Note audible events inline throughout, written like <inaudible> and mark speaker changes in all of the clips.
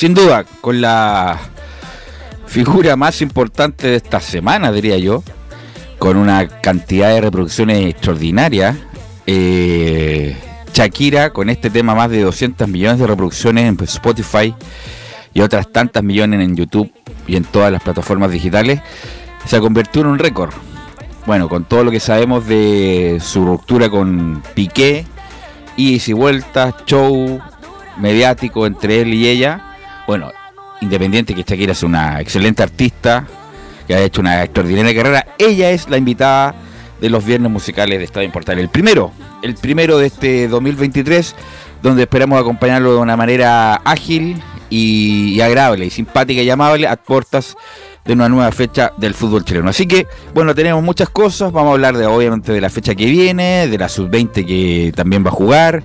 Speaker 1: Sin duda, con la figura más importante de esta semana, diría yo, con una cantidad de reproducciones extraordinarias. Eh, Shakira, con este tema, más de 200 millones de reproducciones en Spotify y otras tantas millones en YouTube y en todas las plataformas digitales, se ha convertido en un récord. Bueno, con todo lo que sabemos de su ruptura con Piqué, y y vueltas, show mediático entre él y ella, bueno, independiente que Shakira es una excelente artista, que ha hecho una extraordinaria carrera, ella es la invitada de los viernes musicales de Estado Importante. El primero, el primero de este 2023, donde esperamos acompañarlo de una manera ágil y, agradable, y simpática y amable a puertas de una nueva fecha del fútbol chileno. Así que, bueno, tenemos muchas cosas. Vamos a hablar de, obviamente, de la fecha que viene, de la sub-20 que también va a jugar,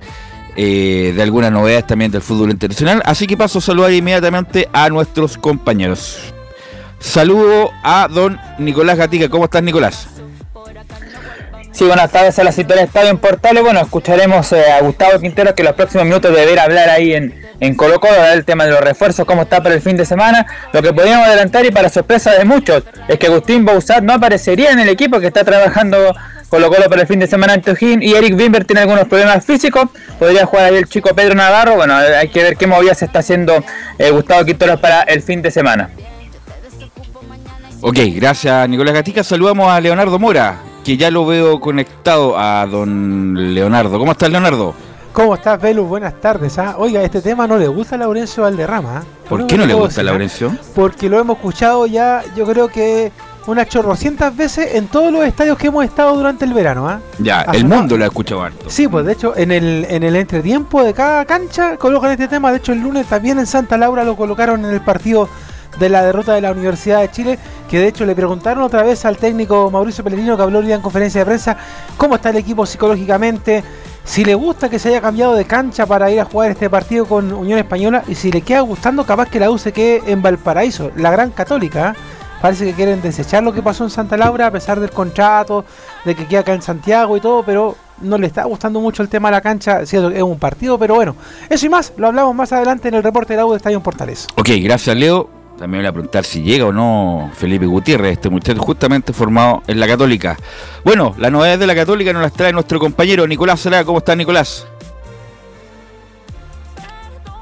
Speaker 1: eh, de algunas novedades también del fútbol internacional. Así que paso a saludar inmediatamente a nuestros compañeros. Saludo a don Nicolás Gatica. ¿Cómo estás, Nicolás?
Speaker 2: Sí, buenas tardes a la cita del Estadio en Portales. Bueno, escucharemos eh, a Gustavo Quintero que en los próximos minutos deberá hablar ahí en, en Colo Colo, el tema de los refuerzos, cómo está para el fin de semana. Lo que podríamos adelantar y para sorpresa de muchos es que Agustín Bouzat no aparecería en el equipo que está trabajando Colo Colo para el fin de semana en Tujín y Eric Wimber tiene algunos problemas físicos. Podría jugar ahí el chico Pedro Navarro. Bueno, hay que ver qué movida se está haciendo eh, Gustavo Quinteros para el fin de semana.
Speaker 1: Ok, gracias Nicolás Gatica. Saludamos a Leonardo Mora, que ya lo veo conectado a don Leonardo. ¿Cómo estás, Leonardo?
Speaker 3: ¿Cómo estás, Velus? Buenas tardes. ¿ah? Oiga, este tema no le gusta a Laurencio Valderrama. ¿ah?
Speaker 1: ¿Por qué no le gusta a Laurencio?
Speaker 3: Porque lo hemos escuchado ya, yo creo que unas chorrocientas veces en todos los estadios que hemos estado durante el verano. ¿ah?
Speaker 1: Ya, el mundo lo ha escuchado harto.
Speaker 3: Sí, pues de hecho en el, en el entretiempo de cada cancha colocan este tema. De hecho el lunes también en Santa Laura lo colocaron en el partido de la derrota de la Universidad de Chile, que de hecho le preguntaron otra vez al técnico Mauricio Pellegrino que habló hoy en conferencia de prensa cómo está el equipo psicológicamente, si le gusta que se haya cambiado de cancha para ir a jugar este partido con Unión Española y si le queda gustando capaz que la U se quede en Valparaíso, la gran católica. ¿ah? Parece que quieren desechar lo que pasó en Santa Laura a pesar del contrato, de que queda acá en Santiago y todo, pero no le está gustando mucho el tema de la cancha. es un partido, pero bueno, eso y más lo hablamos más adelante en el reporte de la U de Estadio Portales.
Speaker 1: Ok, gracias Leo. También voy a preguntar si llega o no Felipe Gutiérrez, este muchacho justamente formado en la Católica. Bueno, las novedades de la Católica nos las trae nuestro compañero Nicolás Salada. ¿Cómo está Nicolás?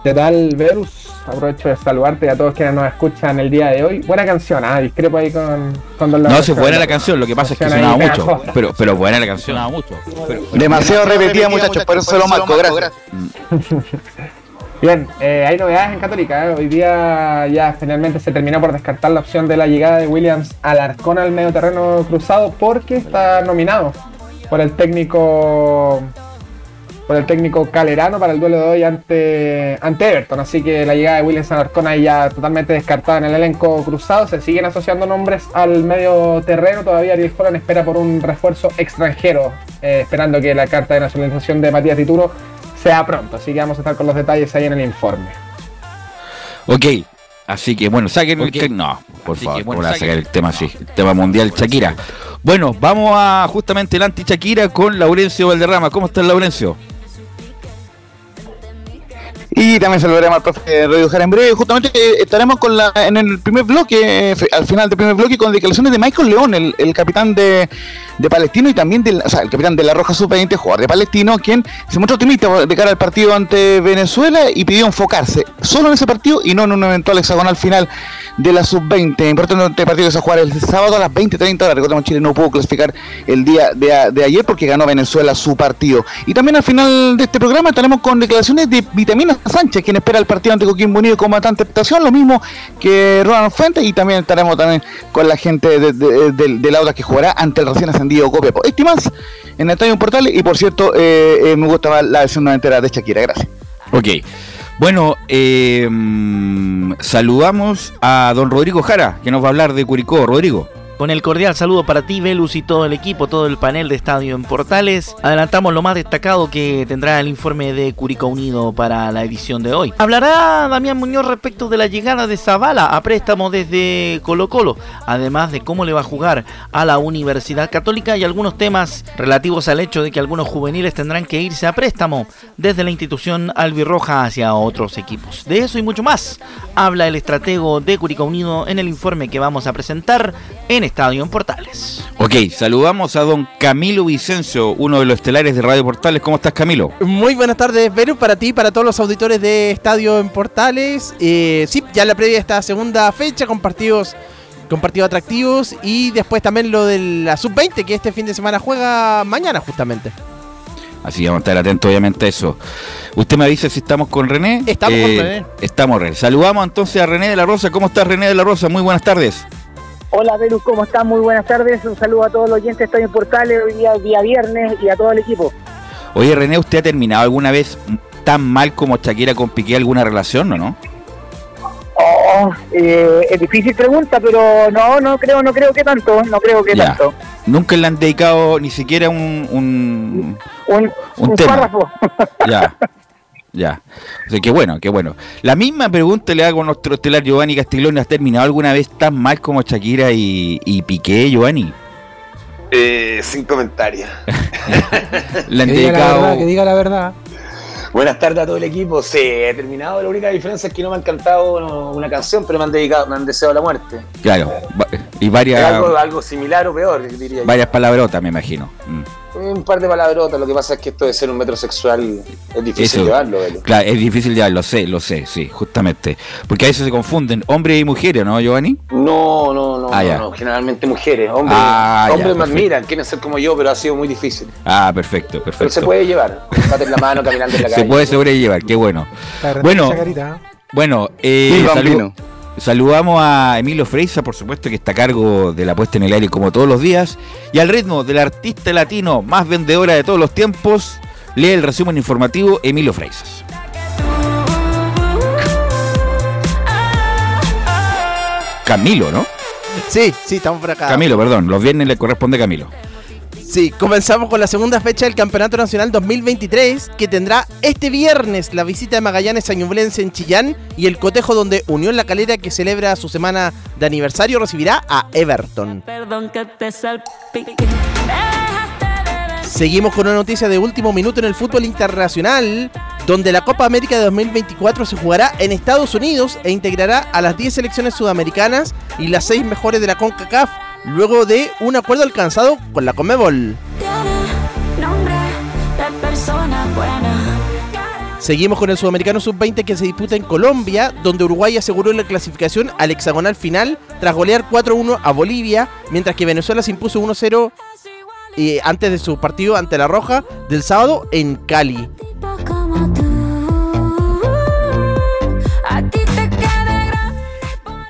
Speaker 4: ¿Qué tal, Verus? Aprovecho de saludarte a todos quienes nos escuchan el día de hoy. Buena canción, ah, discrepo ahí con, con Don
Speaker 1: No, si es buena la canción, lo que pasa es que sonaba mucho.
Speaker 4: pegajosa.
Speaker 1: Pero, pero buena la canción. Sonaba mucho. Pero-
Speaker 5: Demasiado repetida, muchachos, por eso lo marco, gracias.
Speaker 4: Bien, eh, hay novedades en Católica. ¿eh? Hoy día ya finalmente se terminó por descartar la opción de la llegada de Williams Alarcón al medio terreno cruzado porque está nominado por el técnico por el técnico Calerano para el duelo de hoy ante, ante Everton. Así que la llegada de Williams Alarcón ahí ya totalmente descartada en el elenco cruzado. Se siguen asociando nombres al medio terreno. Todavía Ariel Holland espera por un refuerzo extranjero, eh, esperando que la carta de nacionalización de Matías Dituro sea pronto. Así que vamos a estar con los detalles ahí en el informe.
Speaker 1: Ok, así que bueno, saquen el No, por favor, ¿cómo le van a sacar el tema así? El tema mundial Shakira. Bueno, vamos a justamente el anti-Shakira con Laurencio Valderrama. ¿Cómo estás, Laurencio?
Speaker 5: Y también saludaremos al profe Radio Jara en breve. Justamente eh, estaremos con la, en el primer bloque, eh, al final del primer bloque, con declaraciones de Michael León, el, el capitán de, de Palestino y también del, o sea, el capitán de la Roja Sub-20, jugador de Palestino, quien se mostró optimista de cara al partido ante Venezuela y pidió enfocarse solo en ese partido y no en un eventual hexagonal final de la Sub-20. Importante partido que se va a jugar el sábado a las 20.30 horas. Recordemos Chile no pudo clasificar el día de, de ayer porque ganó Venezuela su partido. Y también al final de este programa estaremos con declaraciones de Vitamina Sánchez, quien espera el partido ante Coquimbo Unido con bastante expectación, lo mismo que Ronald Fuentes, y también estaremos también con la gente de, de, de- que jugará ante el recién ascendido Copiapó. Este más en el Estadio Portales, y por cierto, eh, eh, me gusta más la versión noventera de Shakira, gracias.
Speaker 1: Ok. Bueno, eh, mm, saludamos a don Rodrigo Jara, que nos va a hablar de Curicó. Rodrigo.
Speaker 6: Con el cordial saludo para ti, Velus, y todo el equipo, todo el panel de Estadio en Portales. Adelantamos lo más destacado que tendrá el informe de Curicó Unido para la edición de hoy. Hablará Damián Muñoz respecto de la llegada de Zavala a préstamo desde Colo Colo, además de cómo le va a jugar a la Universidad Católica y algunos temas relativos al hecho de que algunos juveniles tendrán que irse a préstamo desde la institución albirroja hacia otros equipos. De eso y mucho más habla el estratego de Curicó Unido en el informe que vamos a presentar en Estadio en Portales.
Speaker 1: Ok, saludamos a don Camilo Vicencio, uno de los estelares de Radio Portales. ¿Cómo estás, Camilo?
Speaker 7: Muy buenas tardes, Verus, para ti y para todos los auditores de Estadio en Portales. Eh, sí, ya la previa de esta segunda fecha con partidos, con partidos atractivos y después también lo de la Sub-20 que este fin de semana juega mañana justamente.
Speaker 1: Así que vamos a estar atentos, obviamente, a eso. Usted me avisa si estamos con René. Eh,
Speaker 7: Estamos con René.
Speaker 1: Estamos, René. Saludamos entonces a René de la Rosa. ¿Cómo estás, René de la Rosa? Muy buenas tardes.
Speaker 8: Hola, Verus, ¿cómo están? Muy buenas tardes. Un saludo a todos los oyentes de Estadio en Portales hoy día, día viernes y a todo el equipo.
Speaker 1: Oye, René, ¿usted ha terminado alguna vez tan mal como Shakira con Piqué alguna relación o no?
Speaker 8: Oh, eh, es difícil pregunta, pero no, no creo, no creo que tanto, no creo que
Speaker 1: Ya.
Speaker 8: tanto.
Speaker 1: Nunca le han dedicado ni siquiera un... un...
Speaker 8: Un,
Speaker 1: Un
Speaker 8: un
Speaker 1: tema.
Speaker 8: párrafo.
Speaker 1: Ya. <laughs> Ya. O sea, qué bueno, qué bueno. La misma pregunta le hago a nuestro estelar Giovanni Castiglione. ¿Has terminado alguna vez tan mal como Shakira y, y Piqué, Giovanni?
Speaker 9: Eh, sin comentarios. <laughs>
Speaker 1: Le han <laughs>
Speaker 3: Que diga la verdad, que diga la verdad.
Speaker 9: Buenas tardes a todo el equipo. Sí, he terminado. La única diferencia es que no me han cantado una canción, pero me han dedicado, me han deseado la muerte.
Speaker 1: Claro. Y varias,
Speaker 9: algo, algo similar o peor, diría yo.
Speaker 1: varias palabrotas, me imagino. Mm.
Speaker 9: Un par de palabrotas. Lo que pasa es que esto de ser un metrosexual es difícil
Speaker 1: Eso.
Speaker 9: llevarlo, Velo.
Speaker 1: Claro, es difícil ya, lo sé, lo sé, sí, justamente. Porque a veces se confunden hombres y mujeres, ¿no, Giovanni?
Speaker 9: No, no, no,
Speaker 1: Ah,
Speaker 9: no,
Speaker 1: ya.
Speaker 9: no, generalmente mujeres. Hombres,
Speaker 1: Ah, ya,
Speaker 9: hombres me
Speaker 1: perfecto.
Speaker 9: admiran, quieren ser como yo, pero ha sido muy difícil.
Speaker 1: Ah, perfecto,
Speaker 9: Pero se
Speaker 1: perfecto.
Speaker 9: puede llevar. En la mano caminando en la calle.
Speaker 1: Se puede sobrellevar, qué bueno. Bueno. Bueno, eh. Saludamos a Emilio Freisa, por supuesto, que está a cargo de la puesta en el aire como todos los días. Y al ritmo del artista latino más vendedora de todos los tiempos, lee el resumen informativo Emilio Freisas. Camilo, ¿no?
Speaker 7: Sí, sí, estamos por acá.
Speaker 1: Camilo, perdón, los viernes le corresponde a Camilo.
Speaker 7: Sí, comenzamos con la segunda fecha del Campeonato Nacional 2023, que tendrá este viernes la visita de Magallanes a Ñublense en Chillán y el cotejo donde Unión La Calera, que celebra su semana de aniversario, recibirá a Everton.
Speaker 10: Perdón que te salpique.
Speaker 7: Seguimos con una noticia de último minuto en el fútbol internacional, donde la Copa América de 2024 se jugará en Estados Unidos e integrará a las 10 selecciones sudamericanas y las 6 mejores de la CONCACAF, luego de un acuerdo alcanzado con la Comebol. Seguimos con el Sudamericano Sub-20 que se disputa en Colombia, donde Uruguay aseguró la clasificación al hexagonal final tras golear 4-1 a Bolivia, mientras que Venezuela se impuso 1-0 eh, antes de su partido ante la Roja del sábado en Cali.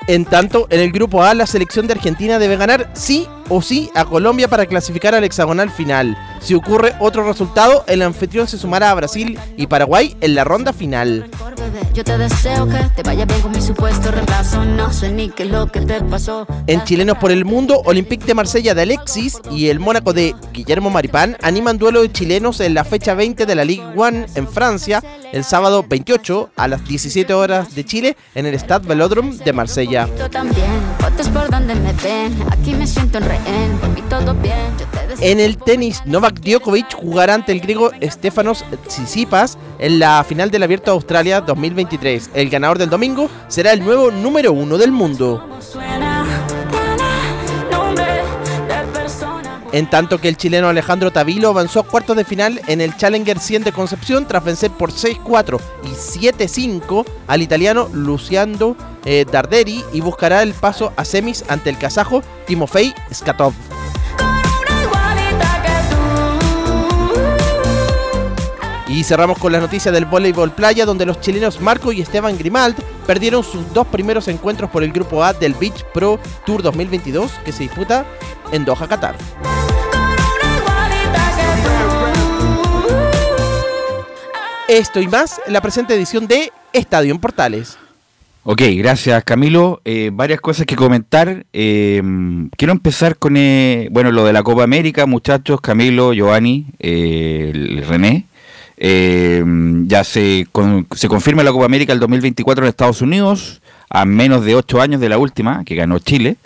Speaker 7: En tanto, en el grupo A, la selección de Argentina debe ganar sí o sí a Colombia para clasificar al hexagonal final. Si ocurre otro resultado, el anfitrión se sumará a Brasil y Paraguay en la ronda final. En Chilenos por el Mundo, Olympique de Marsella de Alexis y el Mónaco de Guillermo Maripán animan duelo de chilenos en la fecha 20 de la Ligue 1 en Francia, el sábado 28 a las 17 horas de Chile en el Stade Velodrome de Marsella.
Speaker 10: En
Speaker 7: el tenis, Novak Djokovic jugará ante el griego Stefanos Tsitsipas en la final del Abierto de Australia 2023. El ganador del domingo será el nuevo número uno del mundo. En tanto que el chileno Alejandro Tavilo avanzó a cuartos de final en el Challenger 100 de Concepción tras vencer por 6-4 y 7-5 al italiano Luciano eh, Darderi y buscará el paso a semis ante el kazajo Timofey Skatov. Y cerramos con las noticias del voleibol playa, donde los chilenos Marco y Esteban Grimald perdieron sus dos primeros encuentros por el grupo A del Beach Pro Tour 2022 que se disputa en Doha, Qatar. Esto y más en la presente edición de Estadio en Portales.
Speaker 1: Ok, gracias Camilo. Eh, varias cosas que comentar. Eh, quiero empezar con, eh, bueno, lo de la Copa América, muchachos, Camilo, Giovanni, René. Eh, ya se, con- se confirma la Copa América el 2024 en Estados Unidos, a menos de 8 años de la última, que ganó Chile,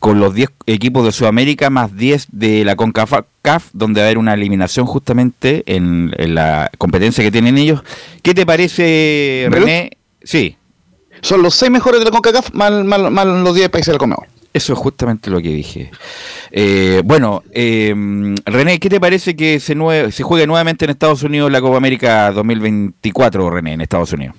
Speaker 1: con los 10 equipos de Sudamérica más 10 de la CONCACAF, donde va a haber una eliminación justamente en, en la competencia que tienen ellos. ¿Qué te parece. René? Sí.
Speaker 5: Son los seis mejores de la CONCACAF, más, más- más los 10 países del Conmebol.
Speaker 1: Eso es justamente lo que dije. Eh, bueno, eh, René, ¿qué te parece que se, nue- se juegue nuevamente en Estados Unidos la Copa América 2024, René, en Estados Unidos?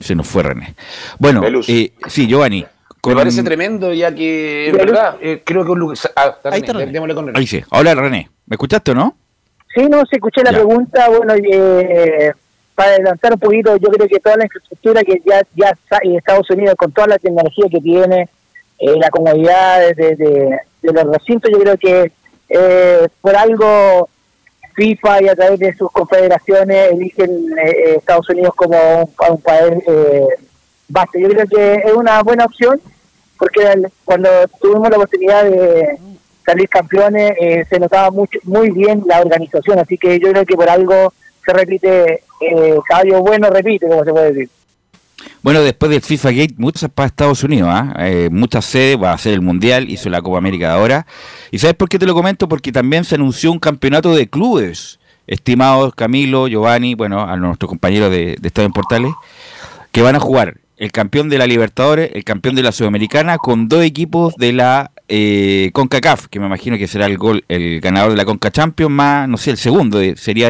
Speaker 1: Se nos fue René. Bueno, eh, sí, Giovanni.
Speaker 9: Me parece tremendo, ya que, en verdad, eh, creo que un lugar. Ah,
Speaker 7: Ahí está René.
Speaker 9: con René.
Speaker 1: Ahí sí. Hola, René. ¿Me escuchaste o no?
Speaker 8: Sí, no, se escuché la
Speaker 1: Ya.
Speaker 8: pregunta, bueno, eh, para adelantar un poquito, yo creo que toda la infraestructura que ya ya está en Estados Unidos, con toda la tecnología que tiene, eh, la comodidad de, de- los recintos, yo creo que eh, por algo FIFA y a través de sus confederaciones eligen eh, eh, Estados Unidos como un, un país eh, base. Yo creo que es una buena opción porque cuando tuvimos la oportunidad de salir campeones se notaba mucho, muy bien la organización, así que yo creo que por algo se repite, eh, bueno repite, como se puede decir.
Speaker 1: Bueno, después del FIFA Gate, muchas para Estados Unidos, ¿ah? Eh, muchas sedes, va a ser el Mundial, hizo la Copa América de ahora. ¿Y sabes por qué te lo comento? Porque también se anunció un campeonato de clubes, estimados Camilo, Giovanni, bueno, a nuestros compañeros de, de Estadio en Portales, que van a jugar el campeón de la Libertadores, el campeón de la Sudamericana, con dos equipos de la eh, CONCACAF, que me imagino que será el gol, el ganador de la CONCA Champions, más, no sé, el segundo, eh, sería...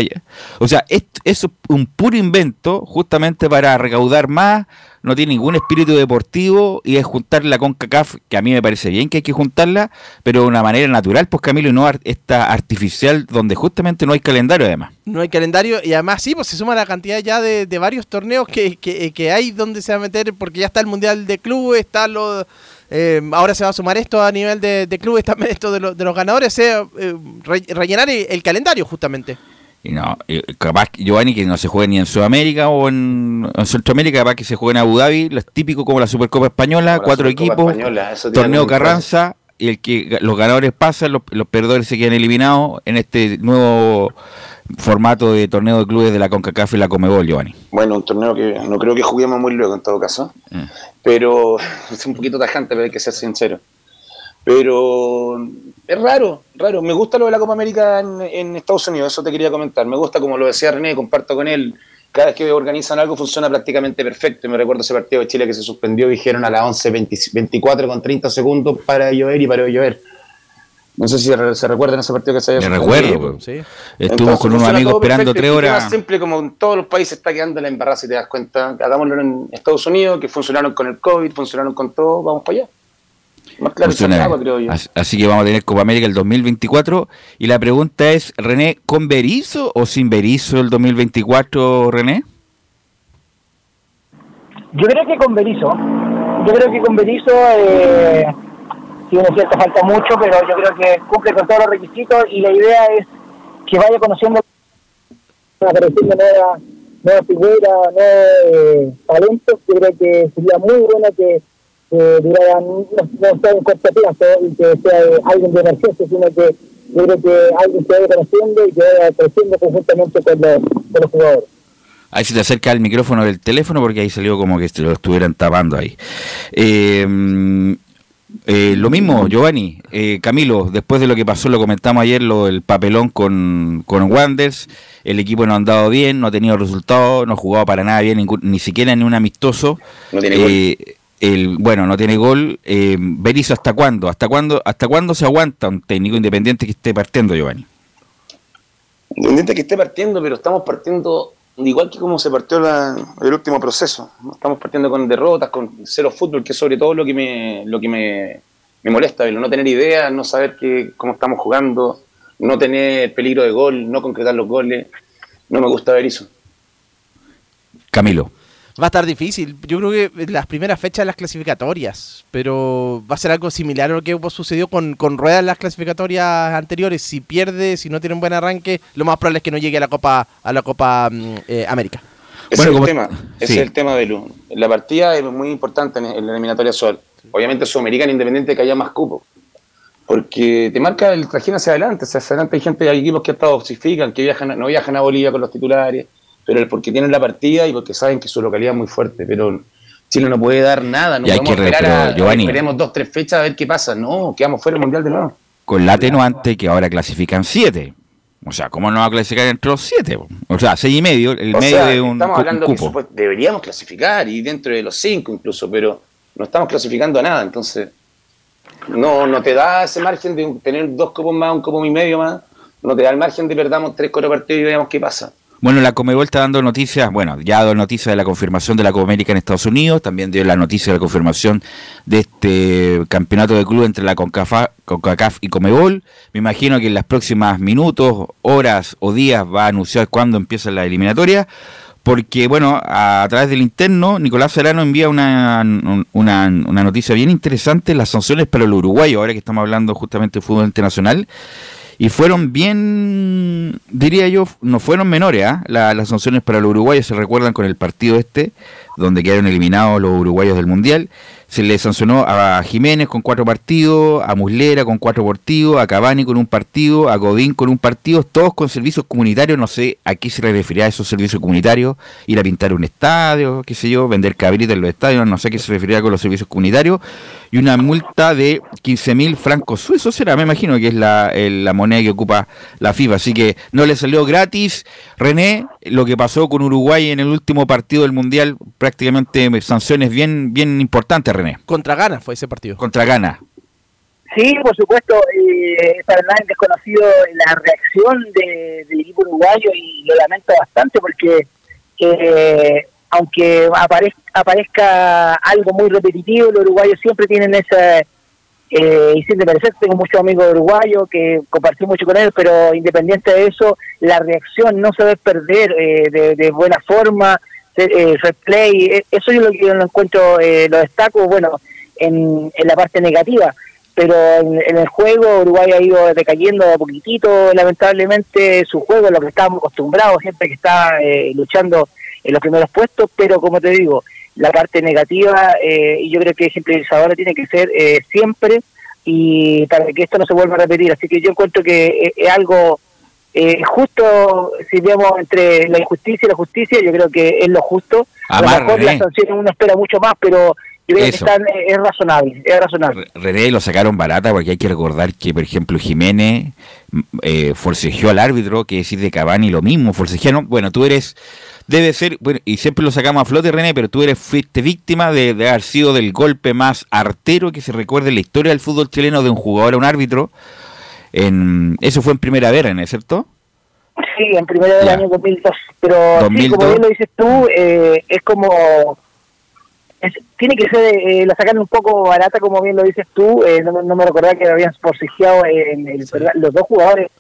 Speaker 1: O sea, es, es un puro invento justamente para recaudar más, no tiene ningún espíritu deportivo y es juntar la CONCACAF, que a mí me parece bien que hay que juntarla, pero de una manera natural, pues Camilo, y no ar- esta artificial donde justamente no hay calendario además.
Speaker 7: No hay calendario y además sí, pues se suma la cantidad ya de, varios torneos que, que, que hay donde se va a meter, porque ya está el Mundial de Clubes, está lo, eh, ahora se va a sumar esto a nivel de, de clubes, también esto de, los de los ganadores, eh, re- rellenar el, el calendario justamente.
Speaker 1: Y no, capaz, que, Giovanni, que no se juegue ni en Sudamérica o en, en Centroamérica, capaz que se juegue en Abu Dhabi, lo típico como la Supercopa Española,
Speaker 9: Como
Speaker 1: cuatro
Speaker 9: Supercopa
Speaker 1: equipos,
Speaker 9: Española,
Speaker 1: torneo. Carranza, y el que los ganadores pasan, los, los perdedores se quedan eliminados en este nuevo formato de torneo de clubes de la CONCACAF y la Comebol, Giovanni.
Speaker 9: Bueno, un torneo que no creo que juguemos muy luego en todo caso,
Speaker 1: Mm.
Speaker 9: pero <laughs> es un poquito tajante, pero hay que ser sincero. Pero es raro, raro. Me gusta lo de la Copa América en, en Estados Unidos, eso te quería comentar. Me gusta, como lo decía René, comparto con él. Cada vez que organizan algo funciona prácticamente perfecto. Y me recuerdo ese partido de Chile que se suspendió, dijeron a las 11.24 con 30 segundos para llover y para llover. No sé si re- se recuerdan ese partido que se había
Speaker 1: Me recuerdo, pues.
Speaker 7: Sí.
Speaker 1: Estuvimos
Speaker 9: Entonces,
Speaker 1: con unos amigos esperando tres horas.
Speaker 9: Más simple como en todos los países está quedando la embarrada, si te das cuenta. Hagámoslo en Estados Unidos, que funcionaron con el COVID, funcionaron con todo, vamos para allá. Más claro creo yo.
Speaker 1: Así, así que vamos a tener Copa América el 2024. Y la pregunta es, René, ¿con Berizzo o sin Berizzo el 2024, René?
Speaker 8: Yo creo que con Berizzo, yo creo que con Berizzo, eh, si bien es cierto, falta mucho, pero yo creo que cumple con todos los requisitos y la idea es que vaya conociendo, apareciendo nuevas, nuevas figuras, nuevos eh, talentos. Yo creo que sería muy bueno que eh, duraran, no, no sea en corto plazo y que sea eh, alguien de emergencia, sino que yo creo que alguien se vaya conociendo y que vaya creciendo conjuntamente con los, con los jugadores.
Speaker 1: Ahí se te acerca el micrófono del teléfono porque ahí salió como que lo estuvieran tapando ahí. Eh, eh, lo mismo, Giovanni, eh, Camilo, después de lo que pasó, lo comentamos ayer, lo, el papelón con, con Wanders, el equipo no ha andado bien, no ha tenido resultados, no ha jugado para nada bien, ni siquiera ni un amistoso.
Speaker 9: No tiene
Speaker 1: Eh, el, bueno, no tiene gol. Eh, Berizzo, ¿hasta cuándo? ¿Hasta cuándo? ¿Hasta cuándo se aguanta un técnico independiente que esté partiendo, Giovanni?
Speaker 9: Independiente que esté partiendo, pero estamos partiendo igual que como se partió el último proceso. Estamos partiendo con derrotas, con cero fútbol, que es sobre todo lo que me, lo que me, me molesta, el no tener idea, no saber que, cómo estamos jugando, no tener peligro de gol, no concretar los goles. No me gusta ver eso.
Speaker 1: Camilo.
Speaker 7: Va a estar difícil. Yo creo que las primeras fechas de las clasificatorias, pero va a ser algo similar a lo que sucedió con, con Rueda en las clasificatorias anteriores. Si pierde, si no tiene un buen arranque, lo más probable es que no llegue a la Copa a la Copa mm, eh, América.
Speaker 9: Ese
Speaker 1: Bueno,
Speaker 9: es
Speaker 1: como-
Speaker 9: el tema. Ese
Speaker 1: sí.
Speaker 9: es el tema de Lu. La partida es muy importante en, en la eliminatoria Sol. Obviamente Sudamericana independiente que haya más cupo. Porque te marca el trajín hacia adelante. Hacia adelante hay gente, hay equipos que hasta dosifican, que viajan, no viajan a Bolivia con los titulares, pero porque tienen la partida y porque saben que su localidad es muy fuerte. Pero Chile no puede dar nada. No
Speaker 1: Y hay
Speaker 9: podemos
Speaker 1: que
Speaker 9: esperar a,
Speaker 1: Giovanni.
Speaker 9: esperemos dos, tres fechas a ver qué pasa. No, quedamos fuera del Mundial de nuevo.
Speaker 1: con la atenuante que ahora clasifican siete. O sea, ¿cómo no va a clasificar entre los siete? O sea, seis y medio, el
Speaker 9: O
Speaker 1: medio
Speaker 9: sea,
Speaker 1: de un,
Speaker 9: estamos hablando
Speaker 1: un
Speaker 9: que
Speaker 1: cupo.
Speaker 9: supuest- deberíamos clasificar y dentro de los cinco incluso, pero no estamos clasificando a nada, entonces no, no te da ese margen de tener dos copos más, un copo y medio más, no te da el margen de perdamos tres, cuatro partidos y veamos qué pasa.
Speaker 1: Bueno, la Comebol está dando noticias, bueno, ya ha dado noticias de la confirmación de la Copa América en Estados Unidos, también dio la noticia de la confirmación de este campeonato de club entre la CONCACAF y Comebol. Me imagino que en las próximas minutos, horas o días va a anunciar cuándo empieza la eliminatoria, porque, bueno, a, través del interno, Nicolás Serrano envía una, un- una, una noticia bien interesante, las sanciones para el uruguayo, ahora que estamos hablando justamente de fútbol internacional. Y fueron bien, diría yo, no fueron menores, ¿ah? La- las sanciones para los uruguayos se recuerdan con el partido este, donde quedaron eliminados los uruguayos del Mundial. Se le sancionó a Jiménez con cuatro partidos, a Muslera con cuatro partidos, a Cavani con un partido, a Godín con un partido, todos con servicios comunitarios, no sé a qué se le refería a esos servicios comunitarios, ir a pintar un estadio, qué sé yo, vender cabritas en los estadios, no sé a qué se refería con los servicios comunitarios, y una multa de 15 mil francos suizos, será, me imagino que es la, el- la moneda que ocupa la FIFA, así que no le salió gratis. René, lo que pasó con Uruguay en el último partido del Mundial, prácticamente sanciones bien, bien importantes, René,
Speaker 7: Contra Ghana fue ese partido.
Speaker 1: contra Ghana.
Speaker 8: Sí, por supuesto, eh, es desconocido la reacción de- del equipo uruguayo y lo lamento bastante porque eh, aunque aparezca, aparezca algo muy repetitivo, los uruguayos siempre tienen esa... Eh, y sin parecer, tengo muchos amigos uruguayos que compartí mucho con él, pero independiente de eso, la reacción no debe perder eh, de, buena forma, eh, fair play, eh, eso es lo yo lo encuentro, eh, lo destaco, bueno, en, en la parte negativa. Pero en, el juego Uruguay ha ido decayendo de a poquitito, lamentablemente su juego, lo que estábamos acostumbrados, gente que está eh, luchando en los primeros puestos, pero como te digo, la parte negativa, eh, y yo creo que ejemplarizadora tiene que ser eh, siempre, y para que esto no se vuelva a repetir, así que yo encuentro que eh, es algo eh, justo, si vemos entre la injusticia y la justicia, yo creo que es lo justo, a lo
Speaker 1: Amar,
Speaker 8: mejor las sanciones uno espera mucho más, pero yo creo
Speaker 1: Eso.
Speaker 8: que están, eh, es razonable, es razonable.
Speaker 1: René lo sacaron barata porque hay que recordar que, por ejemplo, Jiménez mm, eh, forcejeó al árbitro, que decir de Cavani lo mismo, forcejearon. Bueno, tú eres, debe ser, bueno, y siempre lo sacamos a flote, René, pero tú eres fuiste víctima de, de haber sido del golpe más artero que se recuerde en la historia del fútbol chileno de un jugador a un árbitro. en eso fue en primera ¿no es cierto?
Speaker 8: Sí, en primero del
Speaker 1: Ya.
Speaker 8: año 2002. Pero sí,
Speaker 1: 2002.
Speaker 8: como bien lo dices tú, eh, es como... tiene que ser, eh, la sacan un poco barata, como bien lo dices tú. eh, no, no me recordaba que habían forcejeado en el- los dos jugadores.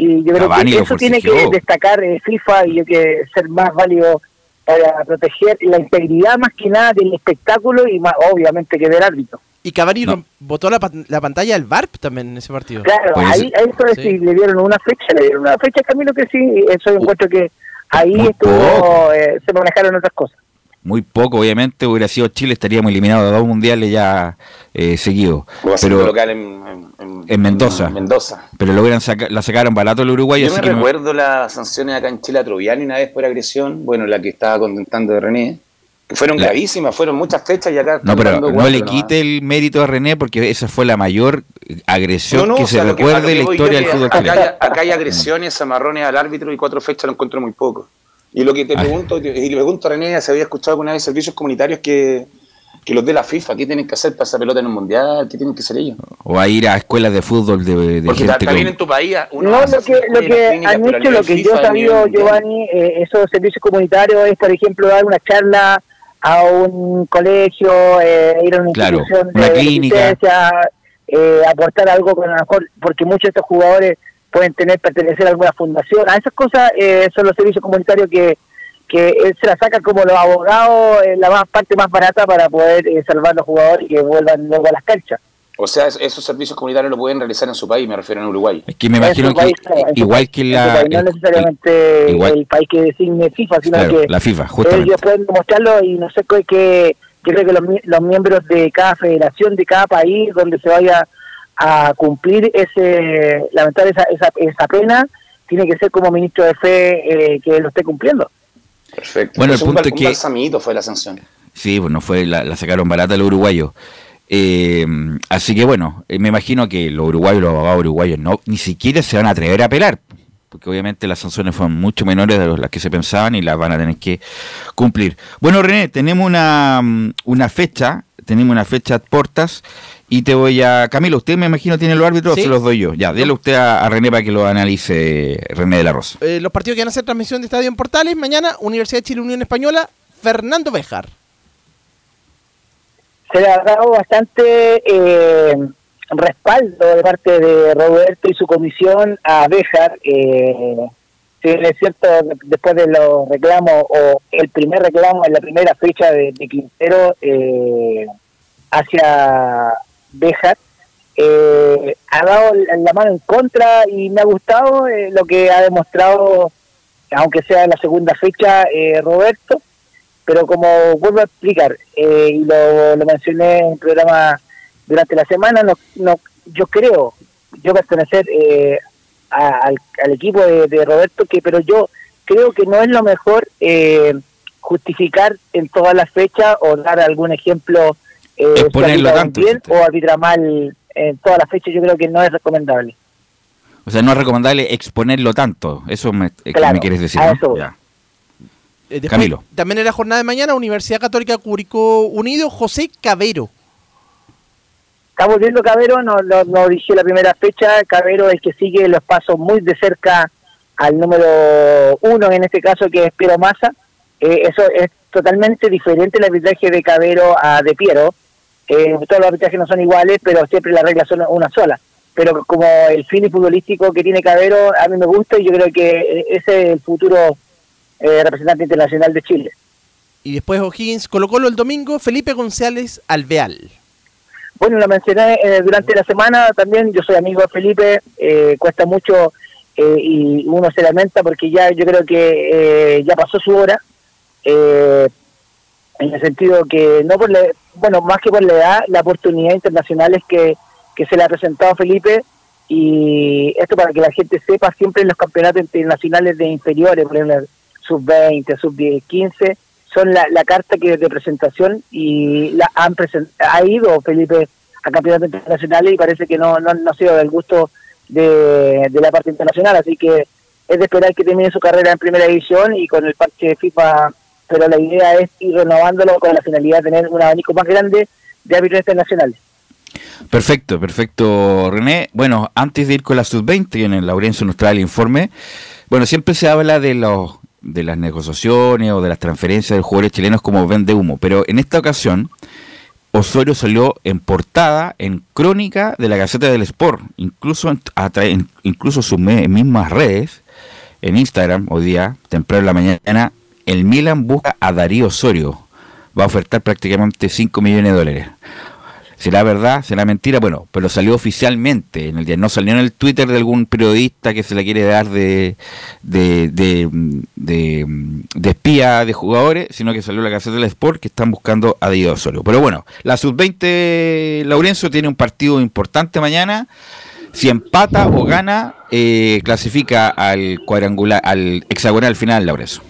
Speaker 8: Y yo creo
Speaker 1: Cavani
Speaker 8: que eso tiene que destacar eh, FIFA y hay que ser más válido para proteger la integridad más que nada del espectáculo y más obviamente que del árbitro.
Speaker 7: Y Cavani
Speaker 1: No.
Speaker 7: botó la, la pantalla del VARP también en ese partido.
Speaker 8: Claro,
Speaker 1: Pues
Speaker 8: ahí, ahí eso
Speaker 7: sí.
Speaker 8: sí, le dieron una fecha, le dieron una fecha, Camilo, que sí, eso yo encuentro que ahí estuvo, eh, se manejaron otras cosas.
Speaker 1: Muy poco, obviamente, hubiera sido Chile, estaríamos eliminados de dos mundiales ya eh, seguidos. Pero,
Speaker 9: local en, en,
Speaker 1: En Mendoza.
Speaker 9: en Mendoza.
Speaker 1: pero lo hubieran saca- la sacaron barato el uruguayo,
Speaker 9: Yo
Speaker 1: así
Speaker 9: me
Speaker 1: que
Speaker 9: recuerdo las sanciones acá en Chile a Troviani una vez por agresión, bueno, la que estaba contentando de René, que fueron
Speaker 1: La-
Speaker 9: gravísimas, fueron muchas fechas y acá
Speaker 1: No, pero no
Speaker 9: cuatro
Speaker 1: le quite el mérito a René porque esa fue la mayor agresión
Speaker 9: No, no,
Speaker 1: que
Speaker 9: o sea,
Speaker 1: se recuerde en la historia del fútbol
Speaker 9: acá, acá hay agresiones, amarrones al árbitro y cuatro fechas lo encuentro muy poco. Y lo que te
Speaker 1: Ay.
Speaker 9: pregunto, y le pregunto a René, se había escuchado alguna vez servicios comunitarios que, que los de la FIFA, ¿qué tienen que hacer para esa pelota en un mundial? ¿Qué tienen que hacer ellos?
Speaker 1: O a ir a escuelas de fútbol de, de
Speaker 9: Porque
Speaker 1: gente con-
Speaker 9: en tu país, uno
Speaker 8: No, lo que, lo que han hecho, lo que yo
Speaker 9: FIFA,
Speaker 8: he sabido. Giovanni, eh, esos servicios comunitarios es, por ejemplo, dar una charla a un colegio, eh, ir a una
Speaker 1: Claro,
Speaker 8: institución
Speaker 1: una
Speaker 8: de
Speaker 1: clínica.
Speaker 8: eh, aportar algo con a lo mejor, porque muchos de estos jugadores pueden tener pertenecer a alguna fundación. A esas cosas eh, son los servicios comunitarios que que él se la saca como los abogados eh, la más parte más barata para poder eh, salvar a los jugadores y que vuelvan luego a las canchas.
Speaker 9: O sea, es- esos servicios comunitarios lo pueden realizar en su país, me refiero en Uruguay.
Speaker 1: Es que me imagino que
Speaker 8: país,
Speaker 1: igual
Speaker 8: país,
Speaker 1: que la,
Speaker 8: país, no
Speaker 1: el-
Speaker 8: necesariamente
Speaker 1: igual-
Speaker 8: el país que designe FIFA, sino
Speaker 1: claro,
Speaker 8: que
Speaker 1: la FIFA, justamente.
Speaker 8: ellos pueden demostrarlo y no sé qué, que yo creo que los, los miembros de cada federación, de cada país donde se vaya a cumplir ese, lamentar esa, esa, esa pena, tiene que ser como ministro de fe eh, que lo esté cumpliendo.
Speaker 9: Perfecto.
Speaker 1: Bueno, el
Speaker 9: Entonces, un
Speaker 1: punto es
Speaker 9: un
Speaker 1: que-
Speaker 9: balsamito fue la sanción.
Speaker 1: Sí, bueno, fue la, la sacaron barata los uruguayos. Eh, así que bueno, eh, me imagino que los uruguayos, los abogados uruguayos, no ni siquiera se van a atrever a apelar, porque obviamente las sanciones fueron mucho menores de los- las que se pensaban y las van a tener que cumplir. Bueno, René, tenemos una, mm, una fecha, tenemos una fecha a portas y te voy a... Camilo, usted me imagino tiene los árbitros
Speaker 7: Sí.
Speaker 1: se los doy yo. Ya, déle usted a, a René para que lo analice René de la Rosa.
Speaker 7: Eh, los partidos que van a hacer transmisión de Estadio en Portales, mañana Universidad de Chile Unión Española, Fernando Bejar.
Speaker 8: se le ha dado bastante eh, respaldo de parte de Roberto y su comisión a Béjar. Eh, si bien es cierto, de- después de los reclamos, o el primer reclamo en la primera fecha de, de Quintero eh, hacia Béjar, eh, ha dado la mano en contra y me ha gustado eh, lo que ha demostrado, aunque sea en la segunda fecha, eh, Roberto. Pero como vuelvo a explicar, eh, y lo, lo mencioné en el programa durante la semana, no, no, yo creo, yo pertenecer eh, a- al, al equipo de, de Roberto, que pero yo creo que no es lo mejor justificar en todas las fechas o dar algún ejemplo eh, si
Speaker 1: Exponerlo
Speaker 8: arbitra
Speaker 1: tanto,
Speaker 8: bien o arbitra mal en todas las fechas, yo creo que no es recomendable.
Speaker 1: O sea, no es recomendable exponerlo tanto, eso me, eh,
Speaker 8: Claro,
Speaker 1: me quieres decir.
Speaker 8: a
Speaker 1: ¿no?
Speaker 8: eso.
Speaker 1: Ya.
Speaker 7: Eh, después,
Speaker 1: Camilo.
Speaker 7: También en la jornada de mañana, Universidad Católica Curicó Unido, José Cabero.
Speaker 8: Está volviendo Cabero, no, no, no dije la primera fecha, Cabero es el que sigue los pasos muy de cerca al número uno, en este caso que es Piero Massa. Eh, eso es totalmente diferente el arbitraje de Cabero a de Piero. Eh, todos los arbitrajes no son iguales, pero siempre las reglas son una sola. Pero como el fin futbolístico que tiene Cabero, a mí me gusta y yo creo que ese es el futuro eh, representante internacional de Chile.
Speaker 7: Y después O'Higgins, Colo Colo el domingo, Felipe González Alveal.
Speaker 8: Bueno, lo mencioné eh, durante la semana también, yo soy amigo de Felipe, eh, cuesta mucho y uno se lamenta porque ya yo creo que eh, ya pasó su hora, en el sentido que no por la, bueno, más que por la edad, la oportunidad internacional es que, que se le ha presentado a Felipe y esto para que la gente sepa, siempre los campeonatos internacionales de inferiores, por ejemplo, sub-20, sub-15, son la, la carta que de presentación y la han present- ha ido Felipe a campeonatos internacionales y parece que no, no, no ha sido del gusto de, de la parte internacional, así que es de esperar que termine su carrera en primera división y con el parche de FIFA, pero la idea es ir renovándolo con la finalidad de tener un abanico más grande de árbitros internacionales.
Speaker 1: Perfecto, perfecto, René. Bueno, antes de ir con la sub-20, en el Laurencio nos trae el informe. Bueno, siempre se habla de los de las negociaciones o de las transferencias de jugadores chilenos como vende humo, pero en esta ocasión Osorio salió en portada, en crónica de la Gaceta del Sport, incluso en, incluso sus mismas redes, en Instagram, hoy día, temprano en la mañana, el Milan busca a Darío Osorio. Va a ofertar prácticamente 5 millones de dólares. ¿Será verdad? ¿Será mentira? Bueno, pero salió oficialmente en el día. No salió en el Twitter de algún periodista que se le quiere dar de, de, de, espía de jugadores, sino que salió la Gaceta del Sport que están buscando a Diego Osorio. Pero bueno, la sub-20 Laurencio tiene un partido importante mañana. Si empata o gana, eh, clasifica al cuadrangular, al hexagonal final, Laurencio.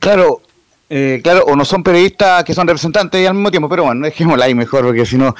Speaker 5: Claro, eh, claro, o no son periodistas que son representantes al mismo tiempo, pero bueno, dejémosla ahí mejor, porque si no,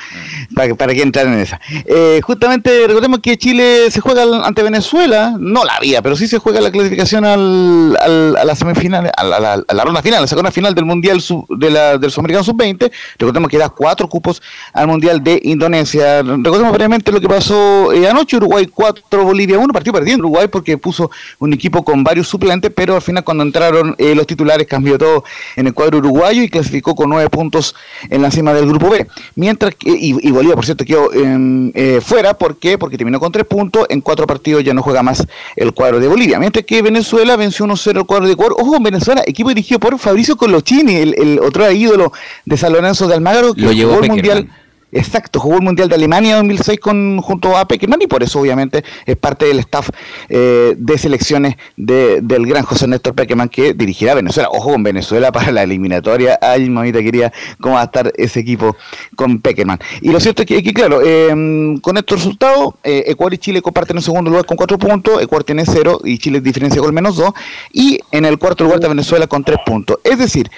Speaker 5: para, para qué entrar en esa. Eh, justamente recordemos que Chile se juega ante Venezuela, no la vía, pero sí se juega la clasificación al, a la semifinal, a la, ronda final, a la segunda final del Mundial de la, del Sudamericano Sub-20. Recordemos que da cuatro cupos al Mundial de Indonesia. Recordemos brevemente lo que pasó eh, anoche: Uruguay 4, Bolivia 1, partido perdiendo Uruguay porque puso un equipo con varios suplentes, pero al final, cuando entraron los titulares, cambió todo en el cuadro uruguayo y clasificó con nueve puntos en la cima del grupo B. Mientras que, y, Bolivia, por cierto, quedó eh, fuera, ¿por qué? Porque terminó con tres puntos, en cuatro partidos ya no juega más el cuadro de Bolivia. Mientras que Venezuela venció 1-0 el cuadro de Ecuador. Ojo, Venezuela, equipo dirigido por Fabricio Colochini, el, otro ídolo de San Lorenzo de Almagro, que
Speaker 1: Lo llevó el Mundial.
Speaker 5: Exacto, jugó el Mundial de Alemania 2006 con, junto a Peckerman y por eso obviamente es parte del staff eh, de selecciones de, del gran José Néstor Peckerman que dirigirá Venezuela. Ojo con Venezuela para la eliminatoria. Ay, mamita quería cómo va a estar ese equipo con Peckerman. Y lo cierto es que, claro, em, con estos resultados, eh, Ecuador y Chile comparten en segundo lugar con cuatro puntos, Ecuador tiene cero y Chile diferencia con el menos dos, y en el cuarto lugar está Venezuela con tres puntos. Es decir,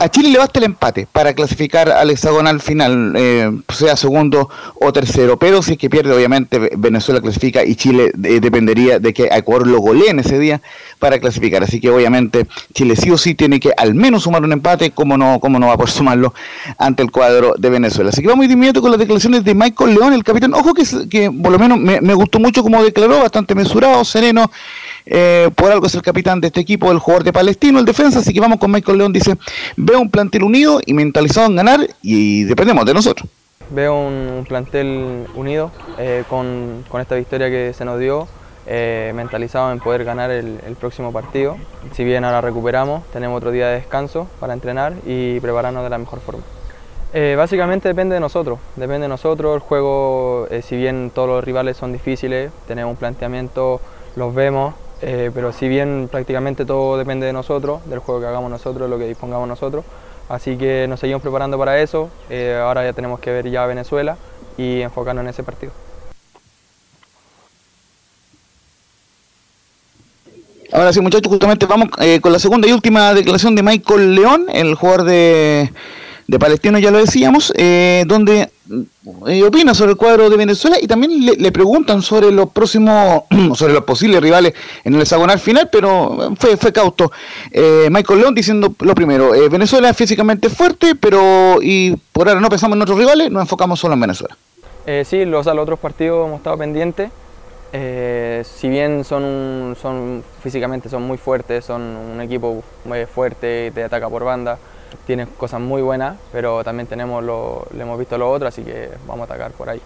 Speaker 5: a Chile le basta el empate para clasificar al hexagonal final, eh, sea segundo o tercero, pero si es que pierde, obviamente Venezuela clasifica y Chile eh, dependería de que Ecuador lo goleen ese día para clasificar. Así que obviamente Chile sí o sí tiene que al menos sumar un empate, como no, como no va a poder sumarlo ante el cuadro de Venezuela. Así que vamos de inmediato con las declaraciones de Michael León, el capitán. Ojo que, que por lo menos me, me gustó mucho como declaró, bastante mesurado, sereno eh, por algo es el capitán de este equipo, el jugador de Palestino, el defensa, así que vamos con Michael León, dice, veo un plantel unido y mentalizado en ganar y dependemos de nosotros.
Speaker 11: Veo un plantel unido eh, con, esta victoria que se nos dio, eh, mentalizado en poder ganar el, próximo partido. Si bien ahora recuperamos, tenemos otro día de descanso para entrenar y prepararnos de la mejor forma. básicamente depende de nosotros, depende de nosotros. El juego, si bien todos los rivales son difíciles, tenemos un planteamiento, los vemos, eh, pero si bien prácticamente todo depende de nosotros, del juego que hagamos nosotros, lo que dispongamos nosotros, así que nos seguimos preparando para eso, eh, ahora ya tenemos que ver ya Venezuela y enfocarnos en ese partido.
Speaker 5: Ahora sí, muchachos, justamente vamos eh, con la segunda y última declaración de Michael León, el jugador de, de Palestino, ya lo decíamos, donde opina sobre el cuadro de Venezuela y también le, preguntan sobre los próximos, <clears throat> sobre los posibles rivales en el hexagonal final, pero fue, fue cauto. Eh, Michael León diciendo lo primero, eh, Venezuela es físicamente fuerte, pero y por ahora no pensamos en otros rivales, nos enfocamos solo en Venezuela.
Speaker 11: sí, los, los otros partidos hemos estado pendientes. si bien son, son físicamente son muy fuertes, son un equipo muy fuerte, te ataca por banda, tiene cosas muy buenas, pero también tenemos lo, le hemos visto lo otro, así que vamos a atacar por ahí.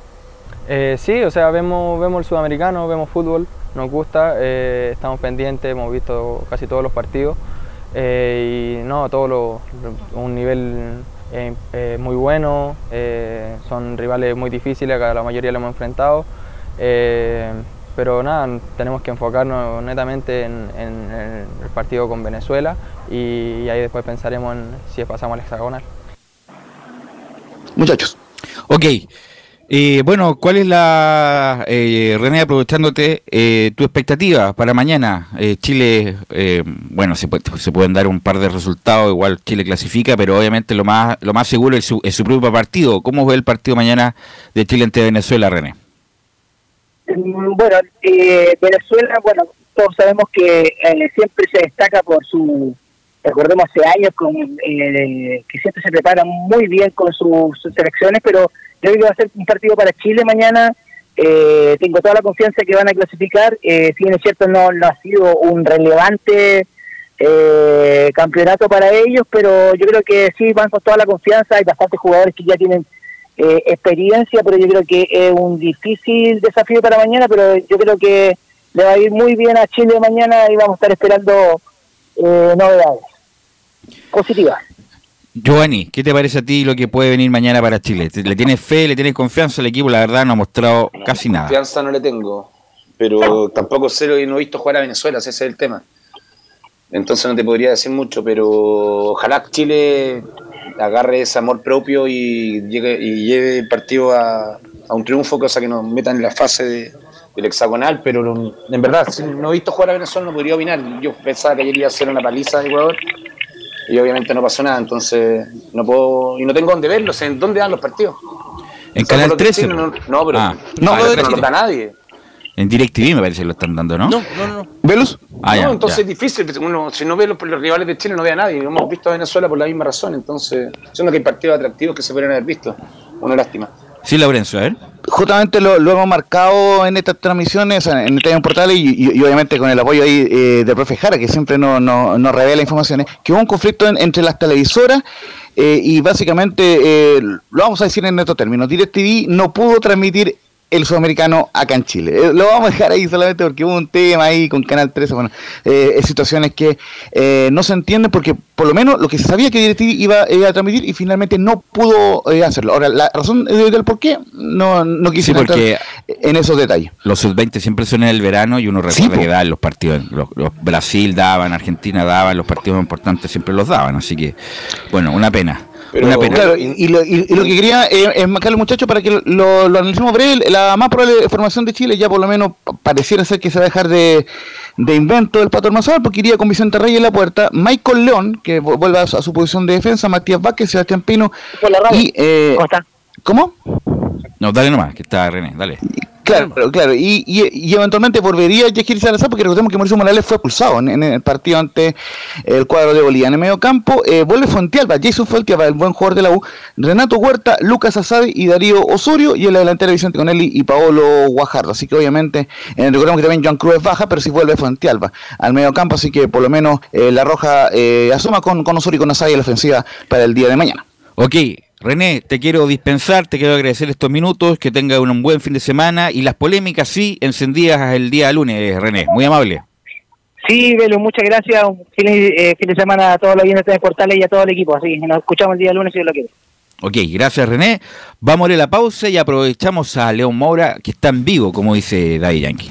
Speaker 11: Eh, sí, o sea, vemos, vemos el sudamericano, vemos fútbol, nos gusta, eh, estamos pendientes, hemos visto casi todos los partidos eh, y no, todo lo, un nivel muy bueno, son rivales muy difíciles, que la mayoría lo hemos enfrentado. Pero nada, tenemos que enfocarnos netamente en, el partido con Venezuela y, ahí después pensaremos en si pasamos al hexagonal.
Speaker 5: Muchachos.
Speaker 1: Ok. Eh, bueno, ¿cuál es la, eh, René, aprovechándote, eh, tu expectativa para mañana? Eh, Chile, bueno, se, se, pueden dar un par de resultados, igual Chile clasifica, pero obviamente lo más, lo más seguro es su, es su propio partido. ¿Cómo ve el partido mañana de Chile ante Venezuela, René?
Speaker 8: Mm, bueno, eh, Venezuela, bueno, todos sabemos que eh, siempre se destaca por su, recordemos hace años, con, eh, que siempre se prepara muy bien con sus, selecciones, pero Yo creo que va a ser un partido para Chile mañana. Eh, tengo toda la confianza que van a clasificar. Eh, si bien es cierto, no, no ha sido un relevante eh, campeonato para ellos, pero yo creo que sí van con toda la confianza. Hay bastantes jugadores que ya tienen eh, experiencia, pero yo creo que es un difícil desafío para mañana, pero yo creo que le va a ir muy bien a Chile mañana y vamos a estar esperando eh, novedades positivas.
Speaker 1: Giovanni, ¿qué te parece a ti lo que puede venir mañana para Chile? ¿Le tienes fe, le tienes confianza al equipo? La verdad no ha mostrado casi nada.
Speaker 9: Confianza no le tengo, pero tampoco sé y no he visto jugar a Venezuela, ese es el tema. Entonces no te podría decir mucho, pero ojalá Chile agarre ese amor propio y, llegue, y lleve el partido a, a un triunfo, cosa que nos metan en la fase de- del hexagonal, pero no- en verdad, si no he visto jugar a Venezuela, no podría opinar. Yo pensaba que ayer iba a ser una paliza de Ecuador y obviamente no pasó nada, entonces no puedo, y no tengo dónde verlos, en dónde dan los partidos.
Speaker 1: En
Speaker 9: O sea,
Speaker 1: Canal
Speaker 9: por lo que
Speaker 1: 13.
Speaker 9: sí, no, no, pero
Speaker 1: Ah,
Speaker 9: no,
Speaker 1: ah, en
Speaker 9: no nos da
Speaker 1: 13.
Speaker 9: nadie.
Speaker 1: En DirecTV me parece que lo están dando, ¿no?
Speaker 7: No, no, no.
Speaker 5: ¿Velus?
Speaker 1: Ah, ya,
Speaker 9: no, entonces
Speaker 1: ya.
Speaker 9: es difícil. Uno, si no ve los, los rivales de Chile, no ve a nadie. Hemos visto a Venezuela por la misma razón. Entonces, siendo que hay partidos atractivos que se podrían haber visto. Una lástima.
Speaker 1: Sí, Laurencio, a ver.
Speaker 5: Justamente lo, lo hemos marcado en estas transmisiones, en el Estadio Portales y, y- y obviamente con el apoyo ahí eh, de profe Jara, que siempre nos no, nos revela informaciones, que hubo un conflicto en- entre las televisoras eh, y básicamente, eh, lo vamos a decir en estos términos, DirecTV no pudo transmitir el sudamericano acá en Chile. Eh, lo vamos a dejar ahí solamente porque hubo un tema ahí con Canal 13, bueno, eh, situaciones que eh, no se entienden porque por lo menos lo que se sabía que DirecTV iba, iba a transmitir y finalmente no pudo eh, hacerlo. Ahora, la razón del por qué no, no
Speaker 1: Sí,
Speaker 5: quisiera
Speaker 1: porque
Speaker 5: en esos detalles.
Speaker 1: los sub-20 siempre son en el verano y uno recuerda que daban los partidos. Los, los Brasil daban, Argentina daban, los partidos importantes siempre los daban. Así que, bueno, una pena. Una pena.
Speaker 5: Claro, y, y lo, y- y lo que quería eh, es marcarle, muchachos, para que lo, lo analicemos breve, la más probable formación de Chile ya por lo menos pa- pareciera ser que se va a dejar de, de invento del Pato Armazal, porque iría con Vicente Reyes en la puerta, Michael León, que vu- vuelve a su, a su posición de defensa, Matías Vázquez, Sebastián Pino, y... Eh, ¿Cómo?
Speaker 1: No, dale nomás, que está René, dale.
Speaker 5: Claro, claro, claro. Y, y, y eventualmente volvería Yajir Salazar, porque recordemos que Mauricio Morales fue expulsado en, en el partido ante el cuadro de Bolivia. En el medio campo, eh, vuelve Fuentealba, Jason Fuentealba, el buen jugador de la U, Renato Huerta, Lucas Asadi y Darío Osorio, y en la delantera Vicente Conelli y Paolo Guajardo. Así que obviamente, eh, recordemos que también Joan Cruz baja, pero sí vuelve Fuentealba al medio campo, así que por lo menos eh, la Roja eh, asoma con, con Osorio y con Asadi la ofensiva para el día de mañana.
Speaker 1: Ok, René, te quiero dispensar, te quiero agradecer estos minutos, que tenga un buen fin de semana y las polémicas sí encendidas el día lunes, René. Muy amable.
Speaker 8: Sí, Velo, muchas gracias. Un feliz eh, fin de semana a todos los oyentes de Portales y a todo el equipo. Así que nos escuchamos el día lunes si Dios lo quiere.
Speaker 1: Ok, gracias René. Vamos a la pausa y aprovechamos a León Moura, que está en vivo, como dice Daddy Yankee.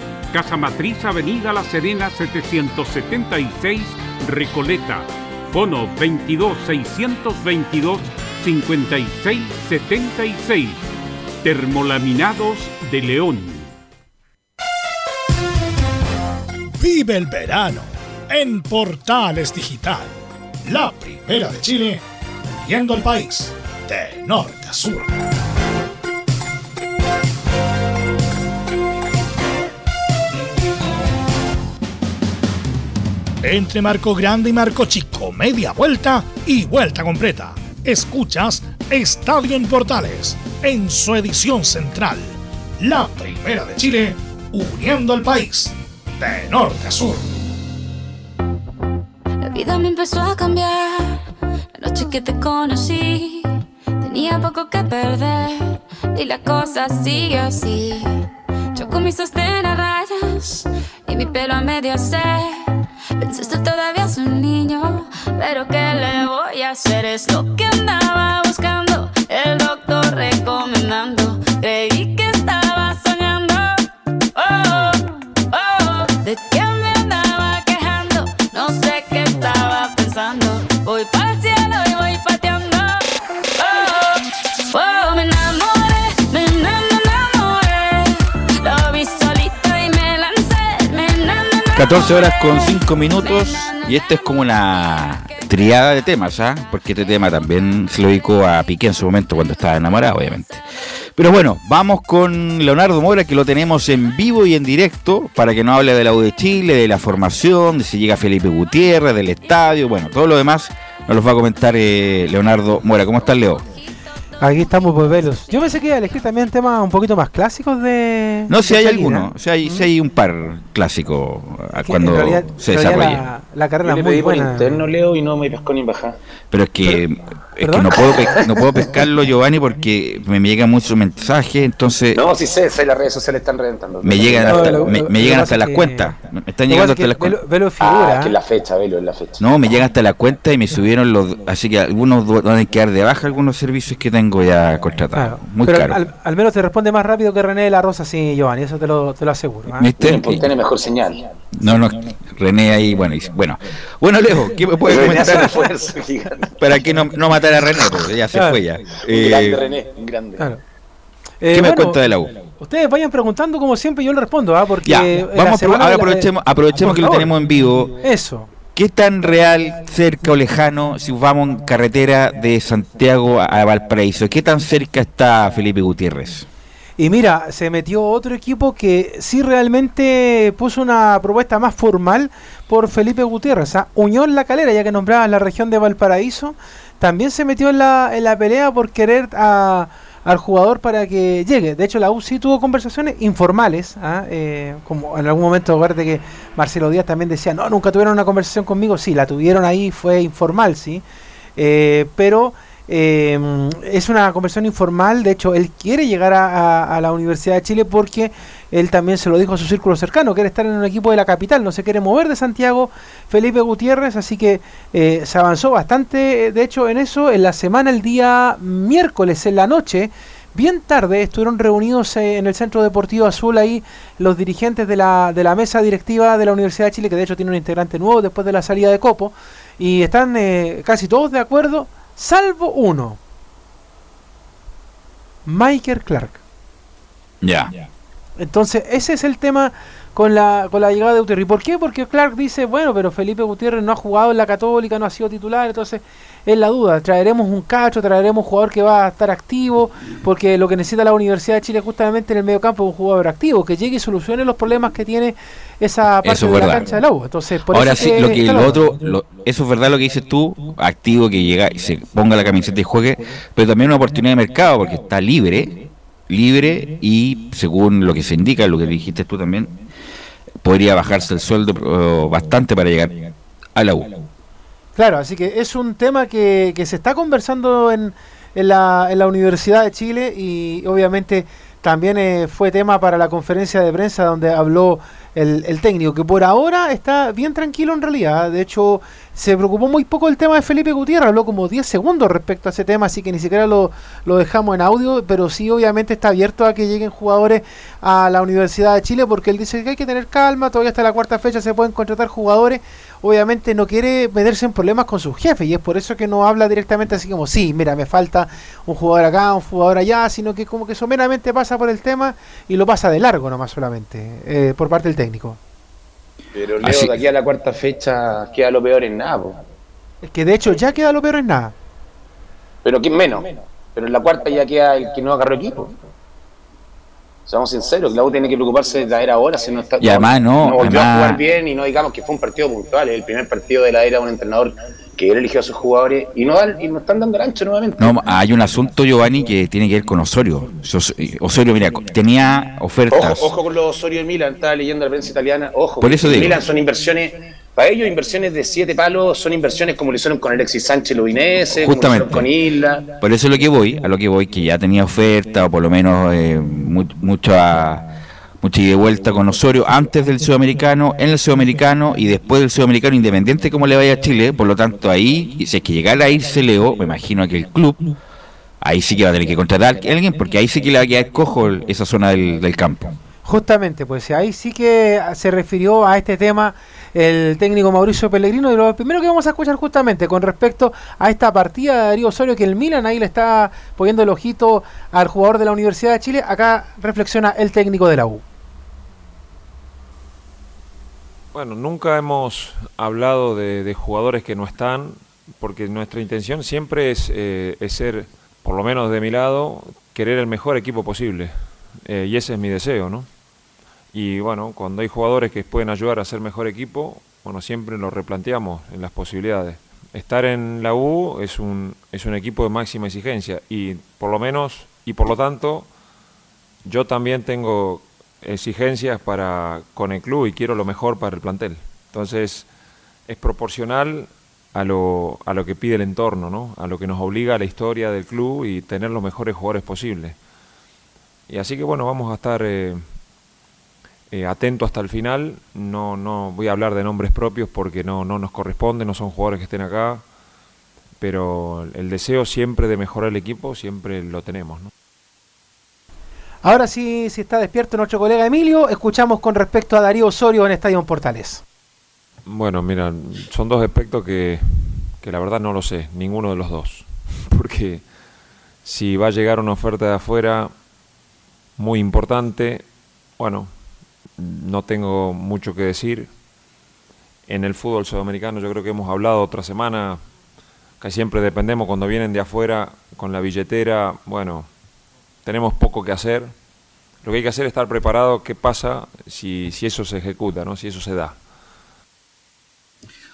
Speaker 12: Casa Matriz, Avenida La Serena 776, Recoleta. Fono 22 622 5676. Termolaminados de León.
Speaker 13: Vive el verano en Portales Digital, la primera de Chile, viendo el país de norte a sur. Entre Marco Grande y Marco Chico, media vuelta y vuelta completa. Escuchas Estadio en Portales en su edición central, la primera de Chile, uniendo al país de norte a sur.
Speaker 10: La vida me empezó a cambiar. La noche que te conocí, tenía poco que perder. Y la cosa sigue así. Yo con mi sostén rayas y mi pelo a medio se. Pensaste todavía es un niño, pero ¿qué le voy a hacer? Es lo que andaba buscando, el doctor recomendando.
Speaker 1: 14 horas con 5 minutos y esta es como una triada de temas, ¿ah? Porque este tema también se lo dedicó a Piqué en su momento cuando estaba enamorado, obviamente. Pero bueno, vamos con Leonardo Mora que lo tenemos en vivo y en directo para que nos hable de la U de Chile, de la formación, de si llega Felipe Gutiérrez, del estadio, bueno, todo lo demás nos lo va a comentar eh, Leonardo Mora. ¿Cómo estás, Leo?
Speaker 3: Aquí estamos, pues, Velos. Yo pensé que iba a elegir también temas un poquito más clásicos de.
Speaker 1: No, si
Speaker 3: de
Speaker 1: hay
Speaker 3: salida.
Speaker 1: alguno, si hay, si hay un par clásicos ah,
Speaker 3: Que
Speaker 1: cuando
Speaker 3: en realidad-
Speaker 1: se desarrolla.
Speaker 3: La, la carrera
Speaker 9: Yo le
Speaker 3: es muy
Speaker 9: pedí por
Speaker 3: buena.
Speaker 9: interno, Leo, y no me pescó ni bajada.
Speaker 1: Pero es que, es que no puedo, no puedo pescarlo, Giovanni, porque me, me llegan muchos mensajes, entonces
Speaker 9: No, sí sé, sé, las redes sociales están reventando.
Speaker 1: me llegan
Speaker 3: No,
Speaker 1: hasta,
Speaker 3: lo-
Speaker 1: me,
Speaker 3: lo-
Speaker 1: me
Speaker 3: lo
Speaker 1: llegan hasta las
Speaker 3: que-
Speaker 1: cuentas. Me están llegando hasta
Speaker 3: es
Speaker 1: las
Speaker 3: que Velo. Velo
Speaker 9: Ah,
Speaker 3: figura.
Speaker 9: que es la fecha, velo, es la fecha.
Speaker 1: No, me llegan hasta la cuenta y me subieron los. Así que algunos van a quedar de baja algunos servicios que tengo ya contratados.
Speaker 3: Claro.
Speaker 1: Muy
Speaker 3: Pero
Speaker 1: caro.
Speaker 3: al, al menos te responde más rápido que René de la Rosa, sí, Giovanni, eso te lo, te lo aseguro. ¿ah?
Speaker 1: ¿Viste?
Speaker 9: Tiene, tiene mejor señal.
Speaker 1: No, no, René ahí, bueno, y- bueno. Bueno, Leo, ¿qué me puede comentar para que no, no matar a René? Porque ya se
Speaker 3: Claro.
Speaker 1: fue ya.
Speaker 9: Un
Speaker 1: Eh,
Speaker 9: grande, René, un grande.
Speaker 3: Claro.
Speaker 1: ¿Qué
Speaker 3: Eh,
Speaker 1: me
Speaker 3: bueno,
Speaker 1: cuenta de la U?
Speaker 3: Ustedes vayan preguntando como siempre, yo le respondo, ¿ah? Porque
Speaker 1: Ya, vamos ahora aprovechemos, aprovechemos que lo tenemos en vivo.
Speaker 3: Eso.
Speaker 1: ¿Qué tan real, cerca o lejano, si vamos en carretera de Santiago a a Valparaíso? ¿Qué tan cerca está Felipe Gutiérrez?
Speaker 3: Y mira, se metió otro equipo que sí realmente puso una propuesta más formal por Felipe Gutiérrez. ¿ah? Unión La Calera, ya que nombraban la región de Valparaíso, también se metió en la, en la pelea por querer a- al jugador para que llegue. De hecho, la U sí tuvo conversaciones informales. ¿ah? Eh, como en algún momento, acuérdate que Marcelo Díaz también decía, no, nunca tuvieron una conversación conmigo. Sí, la tuvieron ahí, fue informal, sí. Eh, pero eh, es una conversación informal. De hecho, él quiere llegar a, la Universidad de Chile porque él también se lo dijo a su círculo cercano. Quiere estar en un equipo de la capital, no se quiere mover de Santiago. Felipe Gutiérrez, así que eh, se avanzó bastante. eh, De hecho, en eso, en la semana, el día miércoles en la noche. Bien tarde estuvieron reunidos eh, en el Centro Deportivo Azul ahí los dirigentes de la, de la mesa directiva de la Universidad de Chile, que de hecho tiene un integrante nuevo después de la salida de Copo, y están casi todos de acuerdo, salvo uno, Michael Clark.
Speaker 1: Ya.
Speaker 3: Entonces, ese es el tema con la, con la llegada de Gutiérrez. ¿Y por qué? Porque Clark dice, bueno, pero Felipe Gutiérrez no ha jugado en la Católica, no ha sido titular, entonces es la duda. Traeremos un cacho, traeremos un jugador que va a estar activo, porque lo que necesita la Universidad de Chile justamente en el medio campo es un jugador activo, que llegue y solucione los problemas que tiene esa parte
Speaker 1: Eso es
Speaker 3: de la
Speaker 1: verdad.
Speaker 3: cancha de la U. Entonces, por
Speaker 1: Ahora
Speaker 3: eso
Speaker 1: sí,
Speaker 3: que
Speaker 1: lo que
Speaker 3: la
Speaker 1: otro, lo- eso es verdad lo que dices tú, activo que llega y se ponga la camiseta y juegue, pero también una oportunidad de mercado porque está libre, libre y según lo que se indica, lo que dijiste tú también, podría bajarse el sueldo bastante para llegar a la U.
Speaker 3: Claro, así que es un tema que, que se está conversando en, en, la, en la Universidad de Chile y obviamente también eh, fue tema para la conferencia de prensa donde habló el, el técnico, que por ahora está bien tranquilo en realidad. De hecho, se preocupó muy poco el tema de Felipe Gutiérrez, habló como 10 segundos respecto a ese tema, así que ni siquiera lo, lo dejamos en audio, pero sí obviamente está abierto a que lleguen jugadores a la Universidad de Chile porque él dice que hay que tener calma, todavía hasta la cuarta fecha se pueden contratar jugadores, obviamente no quiere meterse en problemas con sus jefes y es por eso que no habla directamente así como, sí, mira, me falta un jugador acá, un jugador allá, sino que como que someramente pasa por el tema y lo pasa de largo nomás solamente, eh, por parte del técnico.
Speaker 9: Pero Leo,
Speaker 1: Así-
Speaker 9: de aquí a la cuarta fecha queda lo peor en nada, po.
Speaker 3: Es que de hecho ya queda lo peor en nada.
Speaker 9: Pero ¿quién menos? Pero en la cuarta ya queda el que no agarró equipo. Seamos sinceros, la U tiene que preocuparse de traer ahora, si no está
Speaker 1: Y además no,
Speaker 9: no volvió a
Speaker 1: además-
Speaker 9: jugar bien y no digamos que fue un partido puntual, es el primer partido de la era de un entrenador que él eligió a sus jugadores y no, dan- y no están dando el ancho nuevamente.
Speaker 1: No, hay un asunto, Giovanni, que tiene que ver con Osorio. Os- Osorio, mira, tenía ofertas.
Speaker 9: Ojo, ojo con los Osorio de Milan, estaba leyendo la prensa italiana, ojo.
Speaker 1: Por eso digo.
Speaker 9: Milan son inversiones, para ellos inversiones de siete palos, son inversiones como lo hicieron con Alexis Sánchez Lubinese, como lo hicieron
Speaker 1: Justamente.
Speaker 9: con Isla.
Speaker 1: Por eso es lo que voy, a lo que voy, que ya tenía oferta, o por lo menos eh, mu- mucha, mucha y vuelta con Osorio antes del sudamericano, en el sudamericano y después del sudamericano, independiente como le vaya a Chile. Por lo tanto, ahí, si es que llegara a irse Leo, me imagino que el club, ahí sí que va a tener que contratar a alguien, porque ahí sí que le va a quedar cojo esa zona del, del campo.
Speaker 3: Justamente, pues ahí sí que se refirió a este tema el técnico Mauricio Pellegrino y lo primero que vamos a escuchar justamente con respecto a esta partida de Darío Osorio que el Milan ahí le está poniendo el ojito al jugador de la Universidad de Chile, acá reflexiona el técnico de la U.
Speaker 14: Bueno, nunca hemos hablado de, jugadores que no están, porque nuestra intención siempre es, eh, ser, por lo menos de mi lado, querer el mejor equipo posible. Eh, y ese es mi deseo, ¿no? Y bueno, cuando hay jugadores que pueden ayudar a ser mejor equipo, bueno, siempre lo replanteamos en las posibilidades. Estar en la U es un, es un equipo de máxima exigencia y por lo menos, y por lo tanto, yo también tengo exigencias para con el club y quiero lo mejor para el plantel. Entonces, es proporcional a lo, a lo que pide el entorno, ¿no? a lo que nos obliga la historia del club y tener los mejores jugadores posibles. Y así que bueno, vamos a estar eh, eh, atentos hasta el final. No, no voy a hablar de nombres propios porque no, no nos corresponde, no son jugadores que estén acá. Pero el deseo siempre de mejorar el equipo, siempre lo tenemos. ¿no?
Speaker 3: Ahora sí, si está despierto nuestro colega Emilio, escuchamos con respecto a Darío Osorio en Estadio Portales.
Speaker 14: Bueno, mira, son dos aspectos que, que la verdad no lo sé, ninguno de los dos. <laughs> Porque si va a llegar una oferta de afuera muy importante, bueno, no tengo mucho que decir. En el fútbol sudamericano yo creo que hemos hablado otra semana, que siempre dependemos cuando vienen de afuera con la billetera, bueno, tenemos poco que hacer. Lo que hay que hacer es estar preparado qué pasa si, si eso se ejecuta, ¿no? si eso se da.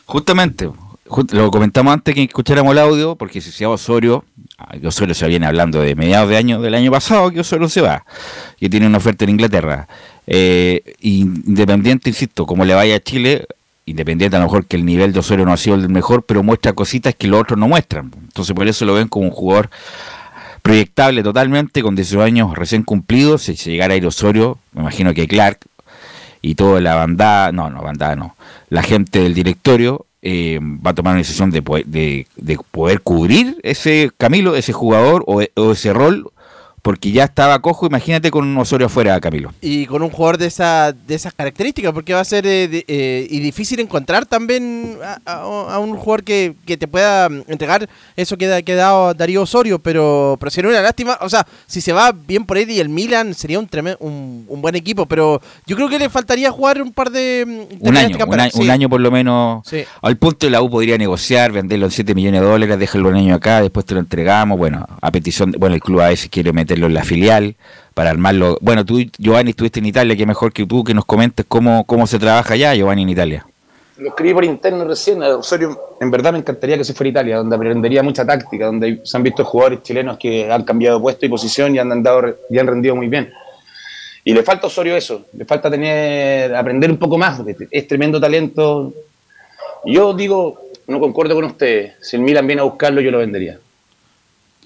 Speaker 1: Justamente, ju- lo comentamos antes que escucháramos el audio, porque si se va Osorio, ah, Osorio se viene hablando de mediados de año del año pasado, que Osorio se va, que tiene una oferta en Inglaterra. Eh, independiente, insisto, como le vaya a Chile, independiente a lo mejor que el nivel de Osorio no ha sido el mejor, pero muestra cositas que los otros no muestran. Entonces por eso lo ven como un jugador proyectable totalmente, con 18 años recién cumplidos, si llegara a ir Osorio, me imagino que Clark y toda la bandada, no, no, bandada no, la gente del directorio eh, va a tomar una decisión de, poder- de, de poder cubrir ese Camilo, ese jugador o, o ese rol, porque ya estaba cojo, imagínate con un Osorio afuera, Camilo.
Speaker 7: Y con un jugador de, esa, de esas características, porque va a ser eh, de- eh, y difícil encontrar también a, a- a un jugador que, que te pueda mm, entregar eso que, da- que Darío Osorio, pero, pero sería una lástima. O sea, si se va bien por él y el Milan sería un, tremen- un, un buen equipo, pero yo creo que le faltaría jugar un par de.
Speaker 1: Un año, un, año, un
Speaker 7: Sí.
Speaker 1: año por lo menos.
Speaker 7: Sí.
Speaker 1: Al punto de la U podría negociar, venderlo en 7 millones de dólares, dejarlo un año acá, después te lo entregamos. Bueno, a petición, de- bueno, el club a veces quiere en la filial para armarlo. Bueno, tú, Giovanni, estuviste en Italia, que mejor que tú que nos comentes cómo, cómo se trabaja allá, Giovanni, en Italia.
Speaker 9: Lo escribí por interno recién, a Osorio, en verdad me encantaría que se fuera a Italia, donde aprendería mucha táctica, donde se han visto jugadores chilenos que han cambiado puesto y posición y han, andado, y han rendido muy bien. Y le falta a Osorio eso, le falta tener, aprender un poco más, porque es tremendo talento. Yo digo, no concuerdo con ustedes, si el Milan viene a buscarlo yo lo vendería.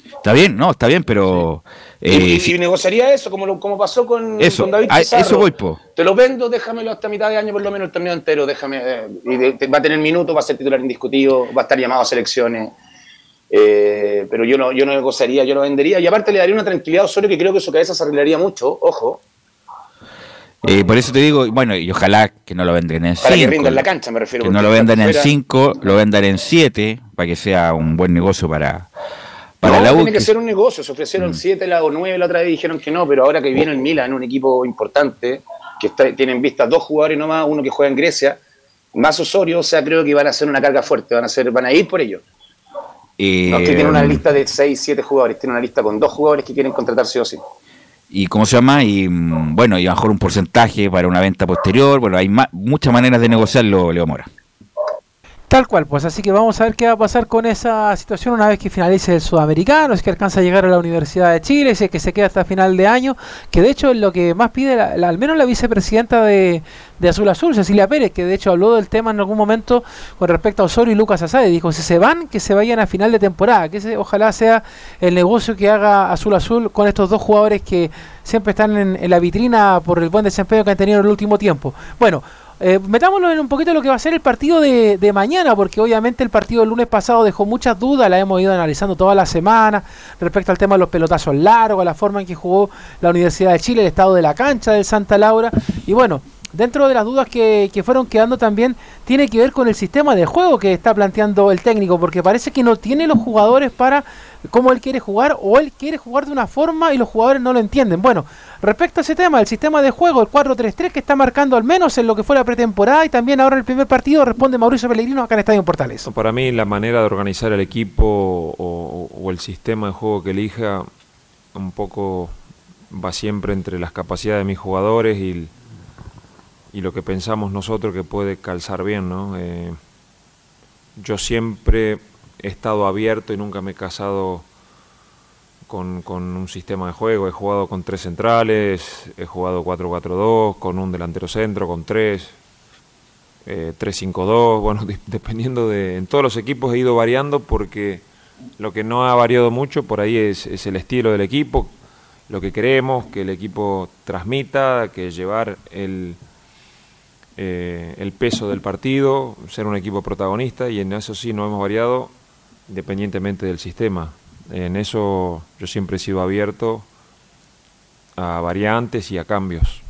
Speaker 1: Está bien, no, está bien, pero... eh,
Speaker 9: y-
Speaker 1: si-
Speaker 9: y negociaría eso, como, lo- como pasó con,
Speaker 1: Eso,
Speaker 9: con David
Speaker 1: a-
Speaker 9: Pizarro.
Speaker 1: eso voy, po.
Speaker 9: Te lo vendo, déjamelo hasta mitad de año, por lo menos el torneo entero, déjame. eh, y de- te- va a tener minutos, va a ser titular indiscutido, va a estar llamado a selecciones. eh, pero yo no, yo no negociaría, yo lo vendería. Y aparte le daría una tranquilidad a Osorio que creo que su cabeza se arreglaría mucho, ojo,
Speaker 1: eh, por eso te digo, bueno, y ojalá que no lo vendan en
Speaker 9: para que
Speaker 1: 5.
Speaker 9: rinda en la cancha, me refiero.
Speaker 1: Que no lo vendan en
Speaker 9: fuera-
Speaker 1: 5, lo vendan en 7, para que sea un buen negocio para, para
Speaker 9: no,
Speaker 1: la U.
Speaker 9: tiene que
Speaker 1: que-
Speaker 9: ser un negocio. Se ofrecieron 7 la, o 9 la otra vez dijeron que no, pero ahora que viene el Milan, un equipo importante, que está- tienen vistas dos jugadores nomás, uno que juega en Grecia, más Osorio, o sea, creo que van a hacer una carga fuerte, van a ser, van a ir por ello.
Speaker 1: Eh,
Speaker 9: No es que tiene una lista de 6, 7 jugadores, tiene una lista con dos jugadores que quieren contratar sí o sí.
Speaker 1: y cómo se llama y mm, bueno y a lo mejor un porcentaje para una venta posterior bueno hay muchas maneras de negociarlo Leo Mora
Speaker 3: Tal cual, pues así que vamos a ver qué va a pasar con esa situación una vez que finalice el sudamericano, es que alcanza a llegar a la Universidad de Chile, si es que se queda hasta final de año, que de hecho es lo que más pide la- al menos la vicepresidenta de, de Azul Azul, Cecilia Pérez, que de hecho habló del tema en algún momento con respecto a Osorio y Lucas Asade, dijo, si se van, que se vayan a final de temporada, que ese ojalá sea el negocio que haga Azul Azul con estos dos jugadores que siempre están en, en la vitrina por el buen desempeño que han tenido en el último tiempo. Bueno, eh, metámoslo en un poquito lo que va a ser el partido de, de mañana, porque obviamente el partido del lunes pasado dejó muchas dudas, la hemos ido analizando toda la semana respecto al tema de los pelotazos largos, a la forma en que jugó la Universidad de Chile, el estado de la cancha del Santa Laura, y bueno, dentro de las dudas que, que fueron quedando también tiene que ver con el sistema de juego que está planteando el técnico, porque parece que no tiene los jugadores para cómo él quiere jugar, o él quiere jugar de una forma y los jugadores no lo entienden. Bueno, respecto a ese tema, el sistema de juego, el 4-3-3 que está marcando al menos en lo que fue la pretemporada y también ahora el primer partido, responde Mauricio Pellegrino acá en Estadio Portales.
Speaker 14: Para mí la manera de organizar el equipo o, o el sistema de juego que elija un poco va siempre entre las capacidades de mis jugadores y, el- y lo que pensamos nosotros que puede calzar bien, ¿no? Eh, yo siempre he estado abierto y nunca me he casado con, un sistema de juego. He jugado con tres centrales, he jugado 4-4-2, con un delantero centro, con tres, eh, 3-5-2, <laughs> bueno, de- dependiendo de... En todos los equipos he ido variando porque lo que no ha variado mucho por ahí es, es el estilo del equipo, lo que queremos, que el equipo transmita, que llevar el, eh, el peso del partido, ser un equipo protagonista y en eso sí no hemos variado independientemente del sistema. En eso yo siempre he sido abierto a variantes y a cambios.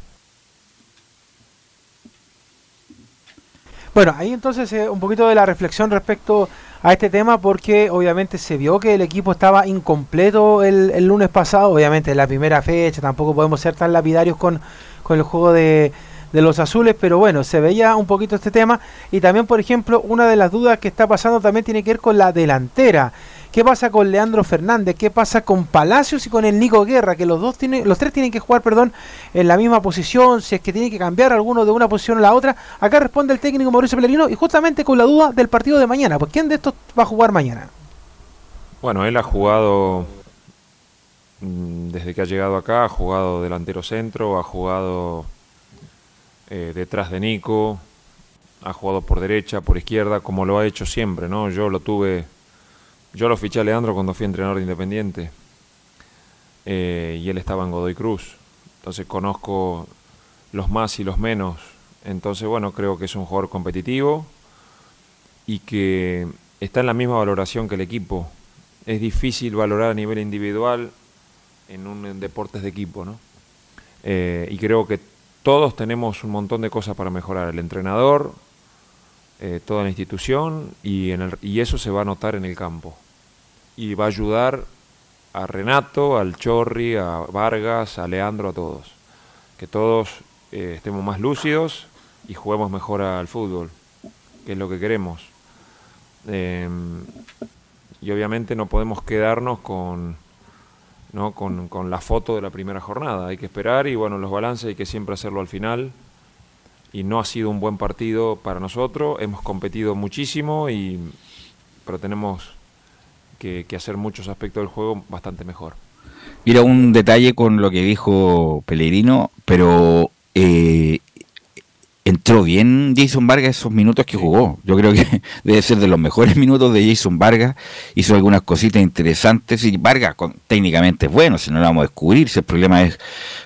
Speaker 3: Bueno, ahí entonces eh, un poquito de la reflexión respecto a este tema porque obviamente se vio que el equipo estaba incompleto el, el lunes pasado, obviamente en la primera fecha, tampoco podemos ser tan lapidarios con, con el juego de, de los azules, pero bueno, se veía un poquito este tema y también, por ejemplo, una de las dudas que está pasando también tiene que ver con la delantera. ¿Qué pasa con Leandro Fernández? ¿Qué pasa con Palacios y con el Nico Guerra? Que los dos tienen, los tres tienen que jugar, perdón, en la misma posición, si es que tienen que cambiar alguno de una posición a la otra. Acá responde el técnico Mauricio Pellegrino y justamente con la duda del partido de mañana. Pues ¿quién de estos va a jugar mañana?
Speaker 14: Bueno, él ha jugado mm, desde que ha llegado acá, ha jugado delantero centro, ha jugado eh, detrás de Nico, ha jugado por derecha, por izquierda, como lo ha hecho siempre, ¿no? Yo lo tuve, yo lo fiché a Leandro cuando fui entrenador de Independiente eh, y él estaba en Godoy Cruz, entonces conozco los más y los menos, entonces bueno, creo que es un jugador competitivo y que está en la misma valoración que el equipo. Es difícil valorar a nivel individual en un en deportes de equipo, ¿no? Eh, y creo que todos tenemos un montón de cosas para mejorar. El entrenador, eh, toda la institución y, en el- y eso se va a notar en el campo. Y va a ayudar a Renato, al Chorri, a Vargas, a Leandro, a todos. Que todos eh, estemos más lúcidos y juguemos mejor al fútbol, que es lo que queremos. Eh, y obviamente no podemos quedarnos con, ¿no? con, con la foto de la primera jornada. Hay que esperar y bueno, los balances hay que siempre hacerlo al final. Y no ha sido un buen partido para nosotros. Hemos competido muchísimo, y, pero tenemos que, que hacer muchos aspectos del juego bastante mejor.
Speaker 1: Mira, un detalle con lo que dijo Pellegrino, pero eh, entró bien Jason Vargas esos minutos que jugó. Yo creo que <laughs> debe ser de los mejores minutos de Jason Vargas. Hizo algunas cositas interesantes y Vargas con- técnicamente es bueno, si no lo vamos a descubrir. Si el problema es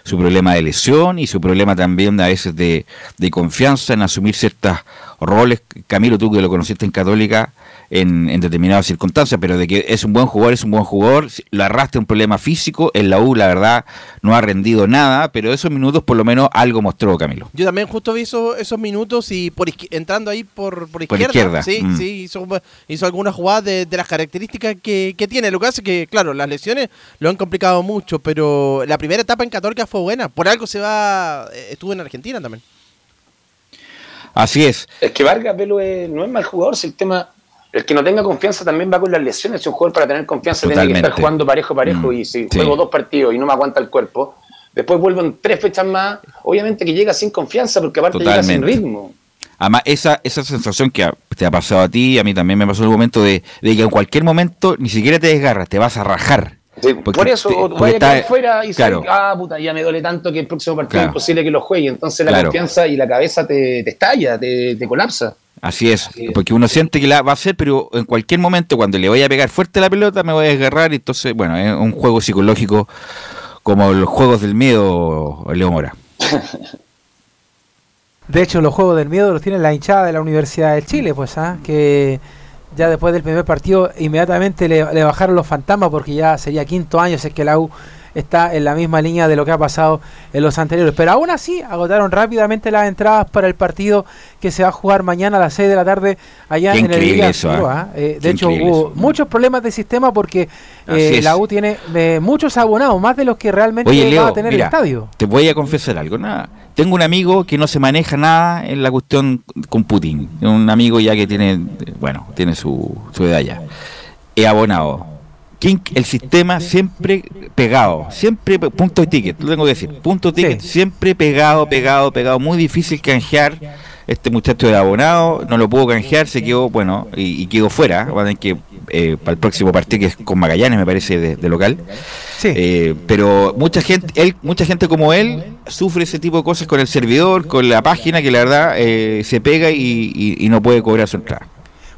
Speaker 1: su problema de lesión y su problema también a veces de, de confianza en asumir ciertos roles. Camilo, tú que lo conociste en Católica, en, en determinadas circunstancias, pero de que es un buen jugador, es un buen jugador, lo arrastra un problema físico, en la U la verdad no ha rendido nada, pero esos minutos por lo menos algo mostró Camilo.
Speaker 7: Yo también justo vi esos, esos minutos y por entrando ahí por, por
Speaker 1: Por
Speaker 7: izquierda.
Speaker 1: izquierda,
Speaker 7: Sí,
Speaker 1: mm.
Speaker 7: sí, hizo, hizo algunas jugadas de, de las características que, que tiene. Lo que hace que, claro, las lesiones lo han complicado mucho, pero la primera etapa en Católica fue buena. Por algo se va, eh, estuvo en Argentina también.
Speaker 1: Así es.
Speaker 9: Es que Vargas Velo es- no es mal jugador, si el tema. El que no tenga confianza también va con las lesiones. Si un jugador para tener confianza tiene que
Speaker 1: Totalmente.
Speaker 9: estar jugando parejo, parejo.
Speaker 1: Mm,
Speaker 9: y si
Speaker 1: sí.
Speaker 9: juego dos partidos y no me aguanta el cuerpo, después vuelvo en tres fechas más. Obviamente que llega sin confianza, porque aparte llega sin
Speaker 1: Totalmente.
Speaker 9: ritmo.
Speaker 1: Además, esa, esa sensación que te ha pasado a ti, a mí también me pasó en un momento de, de que en cualquier momento ni siquiera te desgarras, te vas a rajar.
Speaker 9: Por eso,
Speaker 1: te-
Speaker 9: a quedar fuera y
Speaker 1: claro.
Speaker 9: sabes, ah, puta, ya me duele tanto que el próximo partido
Speaker 1: Claro.
Speaker 9: es imposible que lo juegue. Entonces la
Speaker 1: Claro.
Speaker 9: confianza y la cabeza te, te estalla, te, te colapsa.
Speaker 1: Así es, porque uno siente que la va a hacer, pero en cualquier momento cuando le voy a pegar fuerte la pelota me voy a desgarrar y entonces, bueno, es un juego psicológico como los juegos del miedo, Leo Mora. <laughs>
Speaker 3: De hecho, los juegos del miedo los tiene la hinchada de la Universidad de Chile, pues, ¿ah? que ya después del primer partido inmediatamente le, le bajaron los fantasmas porque ya sería quinto año, si es que la U está en la misma línea de lo que ha pasado en los anteriores. Pero aún así, agotaron rápidamente las entradas para el partido que se va a jugar mañana a las 6 de la tarde allá
Speaker 1: Qué
Speaker 3: en el
Speaker 1: eso, ¿ah?
Speaker 3: Figueroa, ¿eh? De hecho, hubo muchos problemas de sistema porque eh, la U tiene eh, muchos abonados, más de los que realmente
Speaker 1: Oye,
Speaker 3: va a tener
Speaker 1: mira,
Speaker 3: el estadio.
Speaker 1: te voy a confesar algo. Nada. Tengo un amigo que no se maneja nada en la cuestión con Putin. Un amigo ya que tiene, bueno, tiene su, su edad ya. He abonado. ¿Quién- El sistema siempre pegado, siempre punto de ticket, lo tengo que decir, punto ticket, siempre pegado, pegado, pegado, muy difícil canjear. Este muchacho de abonado no lo pudo canjear, se quedó, bueno, y, y quedó fuera. Va a tener que, eh, para el próximo partido que es con Magallanes, me parece, de, de local. Eh, pero mucha gente, él, mucha gente como él sufre ese tipo de cosas con el servidor, con la página, que la verdad eh, se pega y, y- y no puede cobrar su entrada.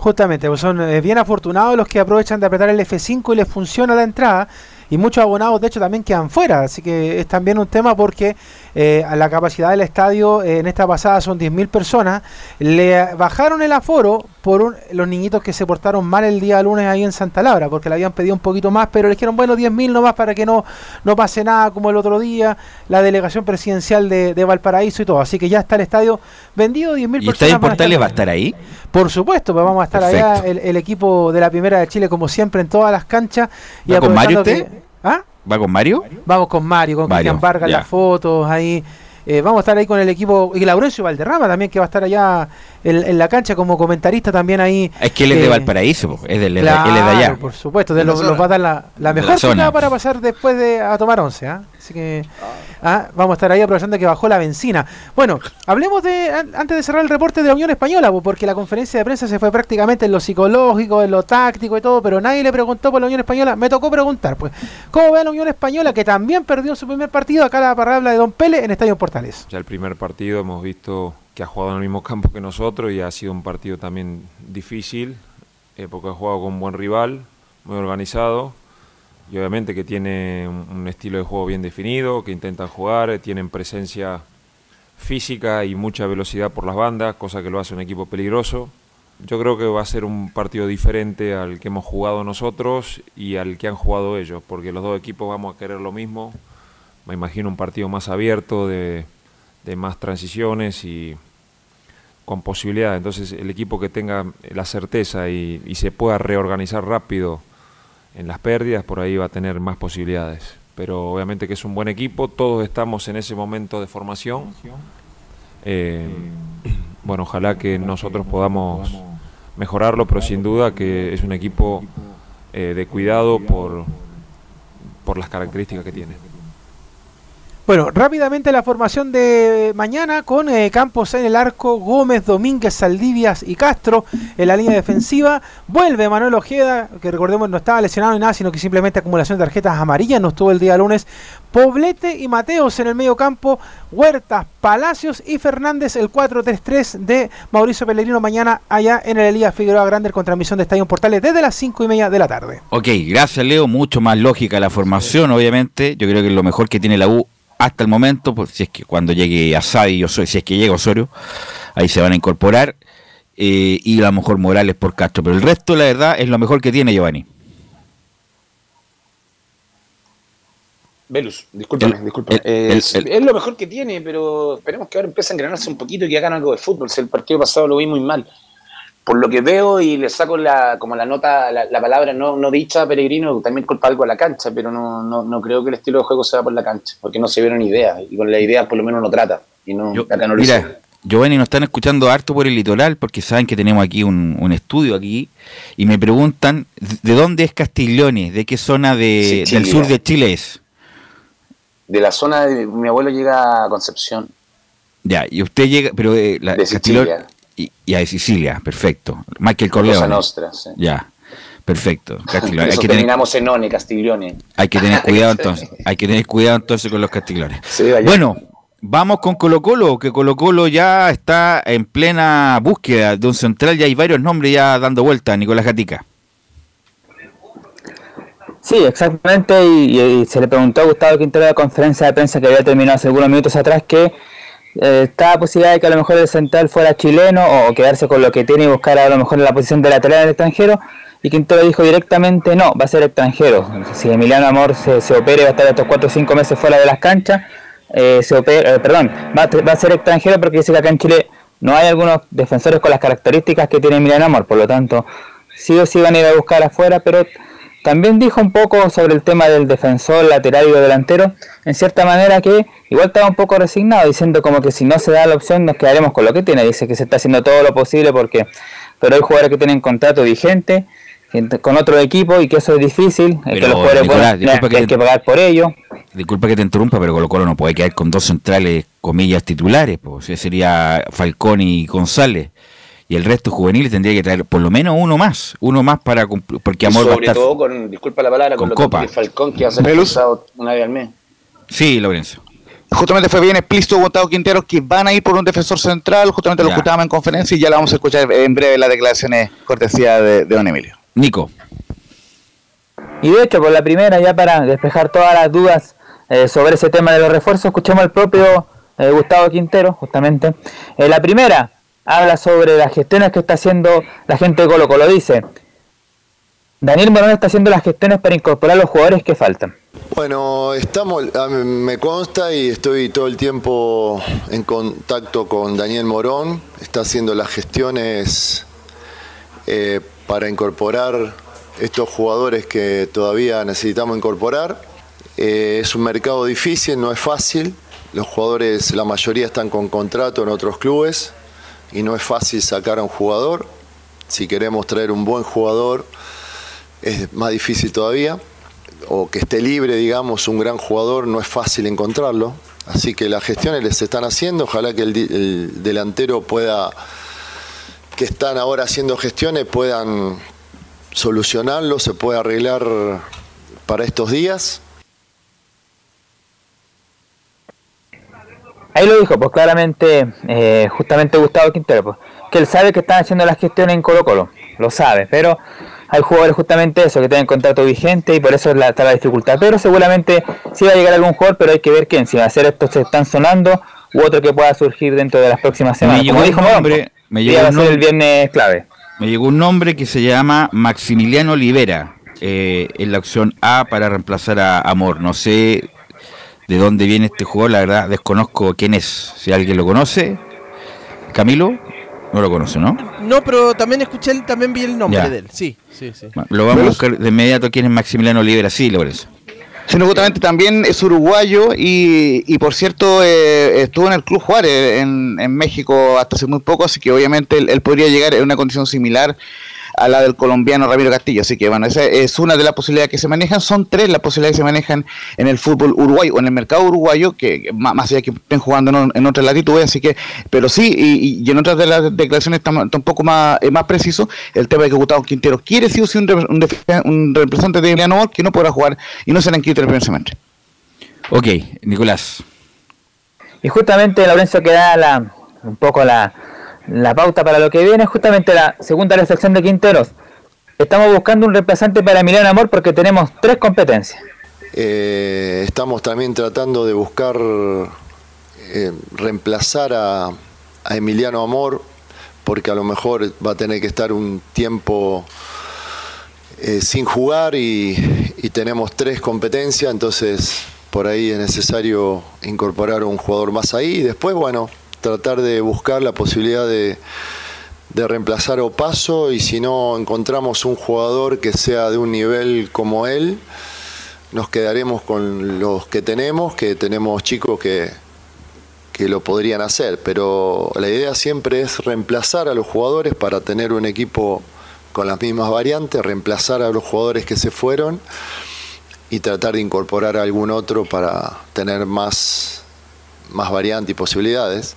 Speaker 3: Justamente, pues son eh, bien afortunados los que aprovechan de apretar el F5 y les funciona la entrada. Y muchos abonados, de hecho, también quedan fuera. Así que es también un tema porque eh, a la capacidad del estadio eh, en esta pasada son 10.000 personas. Le bajaron el aforo por un- los niñitos que se portaron mal el día lunes ahí en Santa Laura, porque le habían pedido un poquito más, pero le dijeron, bueno, 10.000 nomás para que no, no pase nada como el otro día, la delegación presidencial de, de Valparaíso y todo. Así que ya está el estadio vendido, 10.000
Speaker 1: ¿Y
Speaker 3: personas.
Speaker 1: Estadio
Speaker 3: van a
Speaker 1: Portales va a estar ahí?
Speaker 3: Por supuesto, pues vamos a estar allá el, el equipo de la Primera de Chile como siempre en todas las canchas. Y
Speaker 1: ¿Va con Mario usted?
Speaker 3: que- ¿Ah?
Speaker 1: ¿Va con Mario?
Speaker 3: Vamos con Mario, con Cristian Vargas,
Speaker 1: ya.
Speaker 3: las fotos ahí. Eh, vamos a estar ahí con el equipo y Laurencio Valderrama también que va a estar allá en, en la cancha como comentarista también ahí.
Speaker 1: Es que él es de
Speaker 3: Eh,
Speaker 1: Valparaíso, de, él es de-
Speaker 3: Claro,
Speaker 1: él es de allá.
Speaker 3: por supuesto, de los, va a dar la, mejor
Speaker 1: la zona.
Speaker 3: para pasar después de a tomar once, ¿ah? Así que ah, vamos a estar ahí aprovechando que bajó la benzina. Bueno, hablemos de, an- antes de cerrar el reporte de la Unión Española, po, porque la conferencia de prensa se fue prácticamente en lo psicológico, en lo táctico y todo, pero nadie le preguntó por la Unión Española. Me tocó preguntar, pues, ¿cómo ve a la Unión Española que también perdió su primer partido? Acá la palabra de Don Pele en Estadio Portales.
Speaker 14: Ya el primer partido hemos visto que ha jugado en el mismo campo que nosotros y ha sido un partido también difícil, eh, porque ha jugado con un buen rival, muy organizado y obviamente que tiene un, estilo de juego bien definido, que intentan jugar, tienen presencia física y mucha velocidad por las bandas, cosa que lo hace un equipo peligroso. Yo creo que va a ser un partido diferente al que hemos jugado nosotros y al que han jugado ellos, porque los dos equipos vamos a querer lo mismo. Me imagino un partido más abierto, de, de más transiciones y con posibilidades. Entonces el equipo que tenga la certeza y, y se pueda reorganizar rápido en las pérdidas, por ahí va a tener más posibilidades. Pero obviamente que es un buen equipo, todos estamos en ese momento de formación. Eh, bueno, ojalá que nosotros podamos mejorarlo, pero sin duda que es un equipo eh, de cuidado por, por las características que tiene.
Speaker 3: Bueno, rápidamente la formación de mañana con eh, Campos en el arco, Gómez, Domínguez, Saldivias y Castro en la línea defensiva. Vuelve Manuel Ojeda, que recordemos no estaba lesionado ni nada, sino que simplemente acumulación de tarjetas amarillas, no estuvo el día lunes. Poblete y Mateos en el medio campo, Huertas, Palacios y Fernández, el 4-3-3 de Mauricio Pellegrino mañana allá en el Elías Figueroa Grande con transmisión de Estadio Portales desde las 5 y media de la tarde.
Speaker 1: Ok, gracias Leo, mucho más lógica la formación, obviamente. Yo creo que lo mejor que tiene la U hasta el momento, pues, si es que cuando llegue Asadi y Osorio, si es que llega Osorio, ahí se van a incorporar. eh, y a lo mejor Morales por Castro. Pero el resto, la verdad, es lo mejor que tiene Giovanni.
Speaker 9: Velus, discúlpame,
Speaker 1: El-
Speaker 9: discúlpame.
Speaker 1: el- el-
Speaker 9: es,
Speaker 1: el-
Speaker 9: es lo mejor que tiene, pero esperemos que ahora empiece a engranarse un poquito y que hagan algo de fútbol. Si el partido pasado lo vi muy mal. Por lo que veo y le saco la, como la nota, la, la palabra no, no dicha a Peregrino, también culpa algo a la cancha, pero no, no, no creo que el estilo de juego sea por la cancha, porque no se vieron ideas, y con la idea por lo menos no trata, y no, acá no lo hizo.
Speaker 1: Mira, Giovanni, nos están escuchando harto por el litoral porque saben que tenemos aquí un, un estudio aquí y me preguntan de dónde es Castiglione, de qué zona de, del sur de Chile es.
Speaker 9: De la zona de mi abuelo llega a Concepción,
Speaker 1: Ya, y usted llega, pero eh, la,
Speaker 9: De
Speaker 1: Castiglione-. Y, y a Sicilia, perfecto. Michael
Speaker 9: Cosa
Speaker 1: Corleone.
Speaker 9: Nostra, sí.
Speaker 1: Ya, perfecto. Castiglione. Hay
Speaker 9: eso
Speaker 1: que, tener,
Speaker 9: terminamos en One, Castiglione.
Speaker 1: hay que tener cuidado <laughs> entonces. Hay que tener cuidado entonces con los Castigliones.
Speaker 9: Sí.
Speaker 1: Bueno, vamos con Colo Colo, que Colo Colo ya está en plena búsqueda de un central, ya hay varios nombres ya dando vuelta, Nicolás Gatica.
Speaker 2: Sí, exactamente, y, y se le preguntó a Gustavo Quintero en la conferencia de prensa que había terminado hace algunos minutos atrás que eh, posibilidad de que a lo mejor el central fuera chileno o quedarse con lo que tiene y buscar a lo mejor la posición de lateral en el extranjero, y Quintero dijo directamente no, va a ser extranjero. Si Emiliano Amor se, se opere, va a estar estos 4 o 5 meses fuera de las canchas, eh, se opera, eh, perdón, va a, va a ser extranjero porque dice que acá en Chile no hay algunos defensores con las características que tiene Emiliano Amor, por lo tanto, sí o sí van a ir a buscar afuera, pero también dijo un poco sobre el tema del defensor, lateral y delantero, en cierta manera que igual estaba un poco resignado, diciendo como que si no se da la opción nos quedaremos con lo que tiene, dice que se está haciendo todo lo posible porque, pero hay jugadores que tienen contrato vigente con otro equipo y que eso es difícil, eh, que
Speaker 1: Pero,
Speaker 2: los jugadores
Speaker 1: Nicolás,
Speaker 2: que hay que pagar por ello.
Speaker 1: Disculpa que te interrumpa, pero Colo Colo no puede quedar con dos centrales, comillas, titulares, pues sería Falcón y González. Y el resto juveniles tendría que traer por lo menos uno más, uno más para cumplir, porque Amor va a
Speaker 9: Sobre
Speaker 1: estar...
Speaker 9: todo con, disculpa la palabra, con,
Speaker 1: con
Speaker 9: lo
Speaker 1: Copa.
Speaker 9: que Falcón, que va a ser expulsado una vez al mes.
Speaker 1: Sí, Lorenzo.
Speaker 5: Justamente fue bien explícito Gustavo Quintero que van a ir por un defensor central, justamente lo escuchábamos en conferencia y ya la vamos a escuchar en breve las declaraciones cortesía de, de don Emilio.
Speaker 1: Nico.
Speaker 2: Y de hecho, por la primera, ya para despejar todas las dudas eh, sobre ese tema de los refuerzos, escuchemos al propio eh, Gustavo Quintero, justamente. Eh, la primera habla sobre las gestiones que está haciendo la gente de Colo Colo. Dice, Daniel Morón está haciendo las gestiones para incorporar los jugadores que faltan.
Speaker 15: Bueno, estamos, a me consta y estoy todo el tiempo en contacto con Daniel Morón. Está haciendo las gestiones eh, para incorporar estos jugadores que todavía necesitamos incorporar. Eh, es un mercado difícil, no es fácil. Los jugadores, la mayoría están con contrato en otros clubes y no es fácil sacar a un jugador. Si queremos traer un buen jugador, es más difícil todavía o que esté libre, digamos, un gran jugador, no es fácil encontrarlo. Así que las gestiones les están haciendo, ojalá que el, delantero pueda, que están ahora haciendo gestiones, puedan solucionarlo, se puede arreglar para estos días.
Speaker 2: Ahí lo dijo, pues claramente, eh, justamente Gustavo Quintero, pues, que él sabe que están haciendo las gestiones en Colo Colo, lo sabe, pero hay jugadores justamente eso, que tienen contrato vigente y por eso la, está la dificultad. Pero seguramente sí va a llegar algún jugador, pero hay que ver quién, si va a ser estos que están sonando u otro que pueda surgir dentro de las próximas semanas.
Speaker 1: llegó
Speaker 2: Como
Speaker 1: un
Speaker 2: dijo
Speaker 1: nombre, me llegó
Speaker 2: va a
Speaker 1: un
Speaker 2: ser el viernes clave.
Speaker 1: Me llegó un nombre que se llama Maximiliano Olivera, eh, en la opción A para reemplazar a Amor. No sé de dónde viene este jugador, la verdad desconozco quién es. Si alguien lo conoce, Camilo, no lo conoce, ¿no?
Speaker 7: No, pero también escuché, el- también vi el nombre
Speaker 1: Ya.
Speaker 7: de él. Sí, sí, sí.
Speaker 1: Lo vamos a buscar de inmediato quién es Maximiliano Olivera, sí, Lorenzo.
Speaker 5: Sino justamente también es uruguayo y, y por cierto eh, estuvo en el Club Juárez en, en México hasta hace muy poco, así que obviamente él, él podría llegar en una condición similar a la del colombiano Ramiro Castillo. Así que bueno, esa es una de las posibilidades que se manejan. Son tres las posibilidades que se manejan en el fútbol uruguayo o en el mercado uruguayo, que más, más allá que estén jugando en, en otras latitudes. Así que, pero sí, y, y en otras de las declaraciones está, está un poco más, eh, más preciso el tema de que Gustavo Quintero quiere sí o sí un, re- un, un representante de Emiliano que no podrá jugar y no será inscrito el primer semestre.
Speaker 1: Ok, Nicolás.
Speaker 2: Y justamente Lorenzo que da la, un poco la, la pauta para lo que viene, justamente la segunda reflexión de Quinteros. Estamos buscando un reemplazante para Emiliano Amor porque tenemos tres competencias.
Speaker 15: Eh, estamos también tratando de buscar eh, reemplazar a, a Emiliano Amor porque a lo mejor va a tener que estar un tiempo eh, sin jugar y, y tenemos tres competencias, entonces por ahí es necesario incorporar un jugador más ahí y después, bueno, tratar de buscar la posibilidad de, de reemplazar Opaso y si no encontramos un jugador que sea de un nivel como él, nos quedaremos con los que tenemos, que tenemos chicos que, que lo podrían hacer, pero la idea siempre es reemplazar a los jugadores para tener un equipo con las mismas variantes, reemplazar a los jugadores que se fueron y tratar de incorporar a algún otro para tener más, más variante y posibilidades.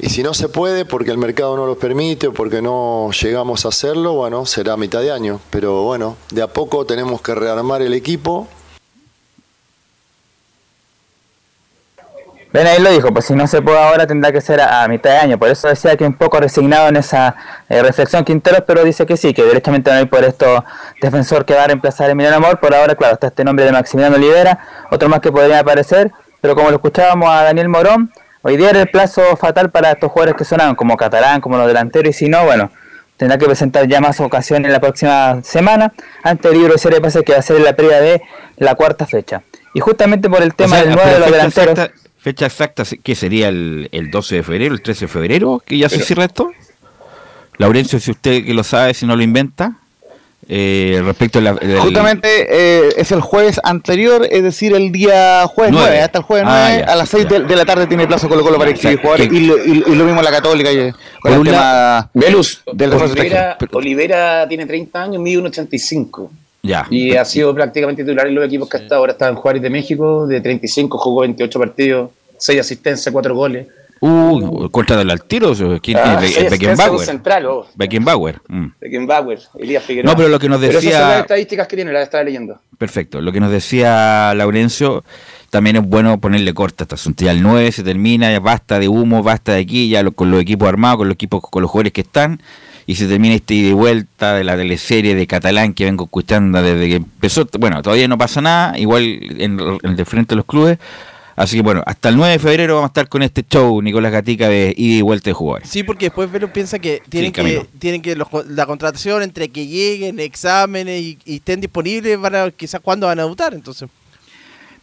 Speaker 15: Y si no se puede, porque el mercado no lo permite o porque no llegamos a hacerlo, bueno, será a mitad de año. Pero bueno, de a poco tenemos que rearmar el equipo.
Speaker 2: Ven ahí lo dijo, pues si no se puede ahora tendrá que ser a, a mitad de año. Por eso decía que un poco resignado en esa eh, reflexión Quinteros, pero dice que sí, que directamente no hay por esto defensor que va a reemplazar a Emiliano Amor. Por ahora, claro, está este nombre de Maximiliano Olivera, otro más que podría aparecer, pero como lo escuchábamos a Daniel Morón, hoy día era el plazo fatal para estos jugadores que sonaban, como Catalán, como los delanteros, y si no, bueno, tendrá que presentar ya más ocasiones la próxima semana, ante el libro de serie pase que va a ser la previa de la cuarta fecha. Y justamente por el tema
Speaker 1: O sea,
Speaker 2: del 9 de
Speaker 1: pero
Speaker 2: los delanteros.
Speaker 1: exacta- fecha exacta, ¿qué sería el, el 12 de febrero, el 13 de febrero? ¿Que ya se cierra esto? Laurencio, si usted que lo sabe, si no lo inventa, eh, respecto a la... del-
Speaker 5: Justamente eh, es el jueves anterior, es decir, el día jueves
Speaker 1: Nueve.
Speaker 5: 9, hasta el jueves
Speaker 1: Ah,
Speaker 5: 9,
Speaker 1: ya,
Speaker 5: a las 6 de, de la tarde tiene plazo Colo Colo para exhibir jugadores y, lo- y- y lo mismo la Católica y- con el tema
Speaker 9: Velus,
Speaker 5: del
Speaker 9: Olivera. Olivera tiene 30 años, mide 1,85.
Speaker 1: Ya.
Speaker 9: Y ha sido prácticamente titular en los equipos que hasta ahora está en Juárez de México, de 35, jugó 28 partidos, 6 asistencias, 4 goles.
Speaker 1: Uh, contra del altiro, ¿quién
Speaker 9: Ah,
Speaker 1: tiene?
Speaker 9: un
Speaker 1: Beckenbauer.
Speaker 9: central, oh.
Speaker 1: Beckenbauer. mm.
Speaker 9: Beckenbauer, Elías Figueroa.
Speaker 1: No, pero lo que nos
Speaker 9: Pero esas son
Speaker 1: decía-
Speaker 9: las estadísticas que tiene, las estaba leyendo.
Speaker 1: Perfecto. Lo que nos decía Laurencio, también es bueno ponerle corta a este asunto. Ya el 9 se termina, ya basta de humo, basta de aquí, ya lo- con los equipos armados, con los equipos, con los jugadores que están, y se termina este ida y vuelta de la teleserie de Catalán que vengo escuchando desde que empezó. Bueno, todavía no pasa nada, igual en, en el de frente a los clubes. Así que bueno, hasta el 9 de febrero vamos a estar con este show, Nicolás Gatica, de ida y vuelta de jugadores.
Speaker 7: Sí, porque después Velo piensa que tienen que tienen que los- la contratación entre que lleguen, exámenes y, y estén disponibles, van a, quizás cuándo van a debutar, entonces.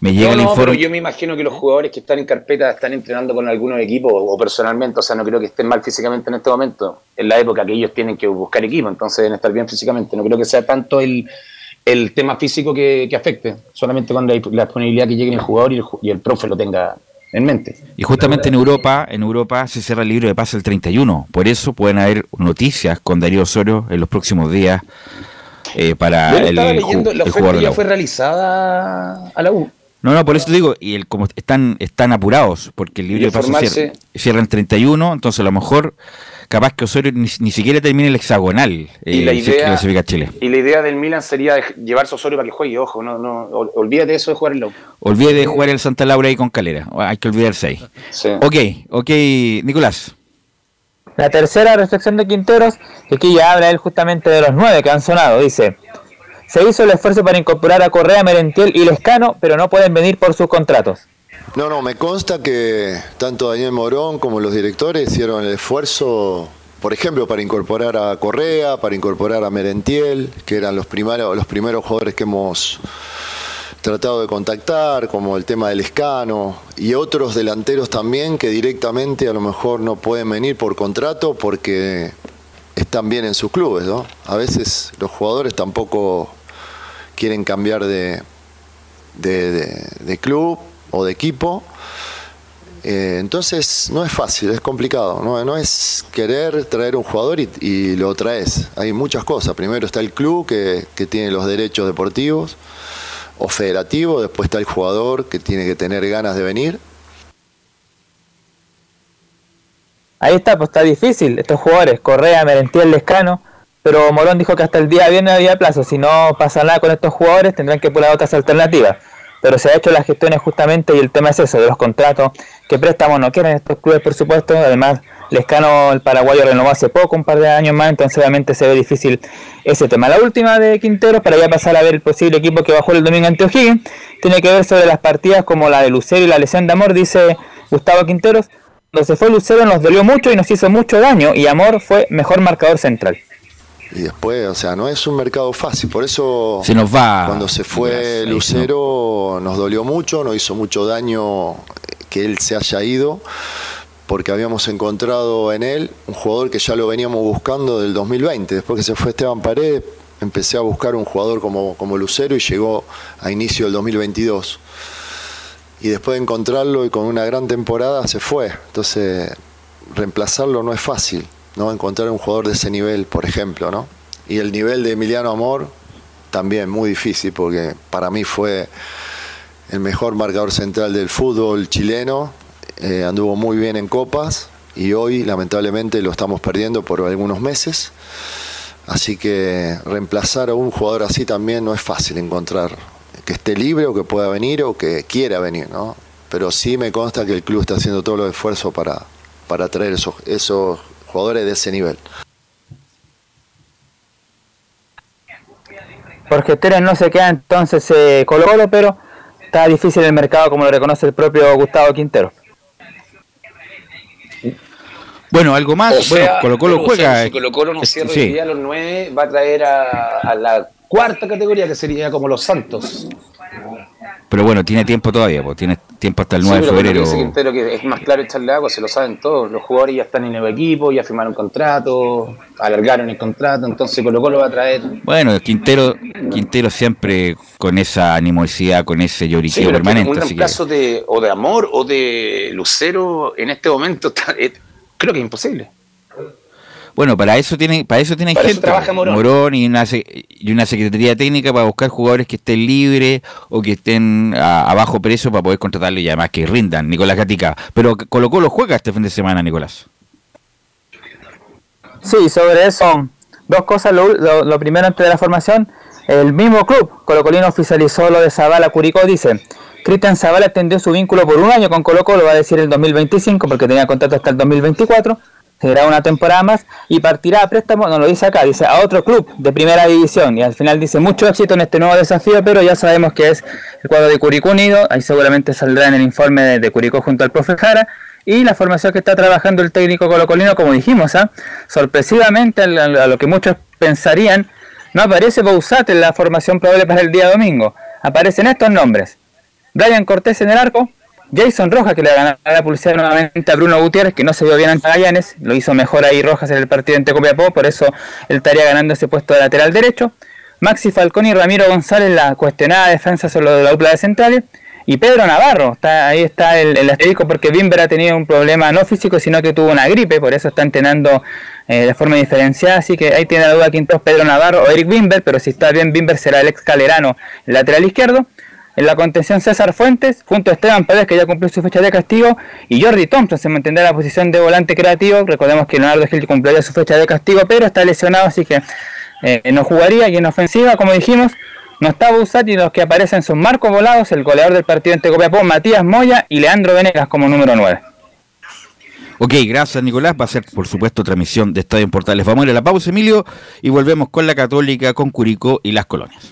Speaker 1: Me llega
Speaker 9: no,
Speaker 1: el
Speaker 9: no, pero
Speaker 1: informe.
Speaker 9: yo me imagino que los jugadores que están en carpeta están entrenando con algunos equipos o, o personalmente, o sea, no creo que estén mal físicamente en este momento, en la época que ellos tienen que buscar equipo, entonces deben estar bien físicamente, no creo que sea tanto el, el tema físico que, que afecte, solamente cuando hay la disponibilidad que llegue el jugador y el, y el profe lo tenga en mente.
Speaker 1: Y justamente en Europa, en Europa se cierra el libro de pase el 31. Por eso pueden haber noticias con Darío Osorio en los próximos días eh, para
Speaker 9: Yo
Speaker 1: el,
Speaker 9: estaba leyendo, la
Speaker 1: el
Speaker 9: oferta
Speaker 1: jugador la
Speaker 9: ya fue realizada a la U.
Speaker 1: No, no, por eso te digo, y el, como están, están apurados, porque el libro de pase cierra, cierra en 31, entonces a lo mejor capaz que Osorio ni, ni siquiera termine el hexagonal
Speaker 9: Y
Speaker 1: eh,
Speaker 9: la
Speaker 1: si es que
Speaker 9: idea-
Speaker 1: clasifica a Chile.
Speaker 9: Y la idea del Milan sería llevarse a Osorio para que juegue, ojo, no, no, ol- olvídate de eso de jugar en la U.
Speaker 1: Olvide de jugar el Santa Laura ahí con Calera, hay que olvidarse ahí.
Speaker 9: Sí.
Speaker 1: Ok, ok, Nicolás.
Speaker 2: La tercera reflexión de Quinteros, que aquí ya habla él justamente de los nueve que han sonado, dice, se hizo el esfuerzo para incorporar a Correa, Merentiel y Lescano, pero no pueden venir por sus contratos.
Speaker 15: No, no, me consta que tanto Daniel Morón como los directores hicieron el esfuerzo, por ejemplo, para incorporar a Correa, para incorporar a Merentiel, que eran los primeros, los primeros jugadores que hemos tratado de contactar, como el tema del escano, y otros delanteros también que directamente a lo mejor no pueden venir por contrato porque están bien en sus clubes, ¿no? A veces los jugadores tampoco quieren cambiar de, de, de- de club o de equipo. Eh, entonces no es fácil, es complicado. No, no es querer traer un jugador y, y lo traes. Hay muchas cosas. Primero está el club que, que tiene los derechos deportivos o federativo. Después está el jugador que tiene que tener ganas de venir.
Speaker 2: Ahí está, pues está difícil, estos jugadores, Correa, Merentiel, Lescano, pero Morón dijo que hasta el día viernes había plazo, si no pasa nada con estos jugadores tendrán que poner otras alternativas. Pero se ha hecho las gestiones justamente y el tema es eso, de los contratos, que préstamos no quieren estos clubes por supuesto, además Lescano, el paraguayo renovó hace poco, un par de años más, entonces obviamente se ve difícil ese tema. La última de Quintero, para ya pasar a ver el posible equipo que bajó el domingo ante O'Higgins, tiene que ver sobre las partidas como la de Lucero y la lesión de Amor, dice Gustavo Quinteros, se fue Lucero nos dolió mucho y nos hizo mucho daño y Amor fue mejor marcador central.
Speaker 15: Y después, o sea, no es un mercado fácil, por eso
Speaker 1: Se nos va.
Speaker 15: cuando se fue Lucero nos dolió mucho, nos hizo mucho daño que él se haya ido, porque habíamos encontrado en él un jugador que ya lo veníamos buscando del 2020. Después que se fue Esteban Paredes, empecé a buscar un jugador como, como Lucero y llegó a inicio del 2022. Y después de encontrarlo y con una gran temporada se fue. Entonces, reemplazarlo no es fácil, ¿no? Encontrar un jugador de ese nivel, por ejemplo, ¿no? Y el nivel de Emiliano Amor también muy difícil porque para mí fue el mejor marcador central del fútbol chileno, eh, anduvo muy bien en copas y hoy lamentablemente lo estamos perdiendo por algunos meses. Así que reemplazar a un jugador así también no es fácil encontrar que esté libre o que pueda venir o que quiera venir, ¿no? Pero sí me consta que el club está haciendo todos los esfuerzos para, para traer esos, esos jugadores de ese nivel.
Speaker 2: Jorge Teres no se queda entonces eh, Colo Colo, pero está difícil el mercado como lo reconoce el propio Gustavo Quintero.
Speaker 1: Bueno, algo más.
Speaker 9: O sea,
Speaker 1: bueno, Colo Colo
Speaker 9: o sea,
Speaker 1: juega.
Speaker 9: si Colo Colo no cierra
Speaker 1: Sí.
Speaker 9: día a los nueve, va a traer a, a la cuarta categoría, que sería como los Santos.
Speaker 1: Pero bueno, tiene tiempo todavía, pues, tiene tiempo hasta el
Speaker 9: Sí,
Speaker 1: 9 de febrero.
Speaker 9: dice Quintero que es más claro echarle agua, se lo saben todos. Los jugadores ya están en el equipo, ya firmaron contrato, alargaron el contrato, entonces Colo Colo va a traer
Speaker 1: Bueno, Quintero, Quintero siempre con esa animosidad, con ese
Speaker 9: Sí,
Speaker 1: lloriqueo
Speaker 9: pero
Speaker 1: permanente.
Speaker 9: un
Speaker 1: así que-
Speaker 9: reemplazo de, o de amor o de Lucero en este momento está- creo que es imposible.
Speaker 1: Bueno, para eso tiene, para eso tienen
Speaker 9: Para eso
Speaker 1: gente,
Speaker 9: trabaja Morón.
Speaker 1: y una se- y una secretaría técnica para buscar jugadores que estén libres o que estén a, a bajo precio para poder contratarle y además que rindan. Nicolás Gatica. Pero Colo Colo juega este fin de semana, Nicolás.
Speaker 2: Sí, sobre eso, dos cosas. Lo, lo- lo primero antes de la formación, el mismo club, Colo Colino, oficializó lo de Zavala Curicó, dice, Cristian Zavala extendió su vínculo por un año con Colo Colo, va a decir el 2025, porque tenía contrato hasta el 2024, será una temporada más, y partirá a préstamo, no lo dice acá, dice a otro club de primera división, y al final dice mucho éxito en este nuevo desafío, pero ya sabemos que es el cuadro de Curicó Unido, ahí seguramente saldrá en el informe de, de Curicó junto al profe Jara, y la formación que está trabajando el técnico colocolino, como dijimos, ¿ah? sorpresivamente a lo que muchos pensarían, no aparece Bouzat en la formación probable para el día domingo. Aparecen estos nombres. Brian Cortés en el arco, Jason Rojas que le ganó la publicidad nuevamente a Bruno Gutiérrez, que no se vio bien ante Magallanes, lo hizo mejor ahí Rojas en el partido ante Copiapó, por eso él estaría ganando ese puesto de lateral derecho. Maxi Falcón y Ramiro González, la cuestionada defensa sobre de la dupla de centrales. Y Pedro Navarro, está, ahí está el, el asterisco porque Bimber ha tenido un problema no físico, sino que tuvo una gripe, por eso está entrenando eh, de forma diferenciada. Así que ahí tiene la duda Quintos, Pedro Navarro o Eric Bimber, pero si está bien Bimber será el ex Calerano, lateral izquierdo. En la contención César Fuentes, junto a Esteban Pérez, que ya cumplió su fecha de castigo, y Jordi Thompson se mantendrá en la posición de volante creativo. Recordemos que Leonardo Gil cumplió ya su fecha de castigo, pero está lesionado, así que eh, no jugaría. Y en ofensiva, como dijimos, no está Busati los que aparecen son Marco Volados, el goleador del partido entre Copiapó, Matías Moya y Leandro Venegas como número 9.
Speaker 1: Ok, gracias Nicolás. Va a ser, por supuesto, transmisión de Estadio en Portales. Vamos a ir a la pausa, Emilio, y volvemos con la Católica, con Curicó y las colonias.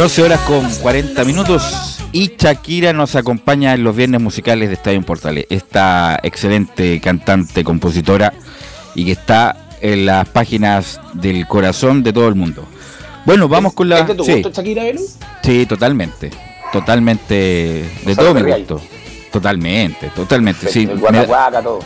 Speaker 1: 14 horas con 40 minutos y Shakira nos acompaña en los viernes musicales de Estadio Portales. Esta excelente cantante, compositora y que está en las páginas del corazón de todo el mundo. Bueno, vamos con la...
Speaker 9: ¿Es de tu
Speaker 1: sí,
Speaker 9: gusto, Shakira, Belu?
Speaker 1: sí, totalmente. Totalmente de
Speaker 9: sea,
Speaker 1: todo mi gusto. Totalmente, totalmente. Sí,
Speaker 9: El
Speaker 1: me
Speaker 9: guaca
Speaker 1: da-
Speaker 9: guaca, todo.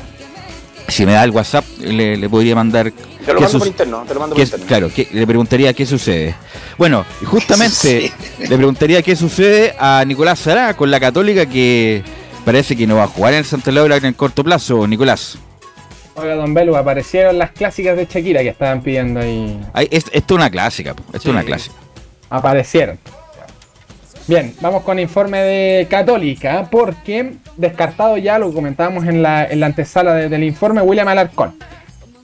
Speaker 1: Si me da el WhatsApp, le, le podría mandar.
Speaker 9: Te lo
Speaker 1: qué
Speaker 9: mando por interno, te lo mando por
Speaker 1: qué-
Speaker 9: interno.
Speaker 1: Claro, qué- le preguntaría qué sucede. Bueno, <laughs> y justamente le preguntaría qué sucede a Nicolás Sará con la Católica que parece que no va a jugar en el Santa Laura en el corto plazo, Nicolás.
Speaker 4: Oiga, Don Belu, aparecieron las clásicas de Shakira que estaban pidiendo ahí.
Speaker 1: Ay, es- esto es una clásica, esto es una clásica.
Speaker 4: Aparecieron. Bien, vamos con informe de Católica, porque descartado ya, lo comentábamos en la, en la antesala de- del informe, William Alarcón.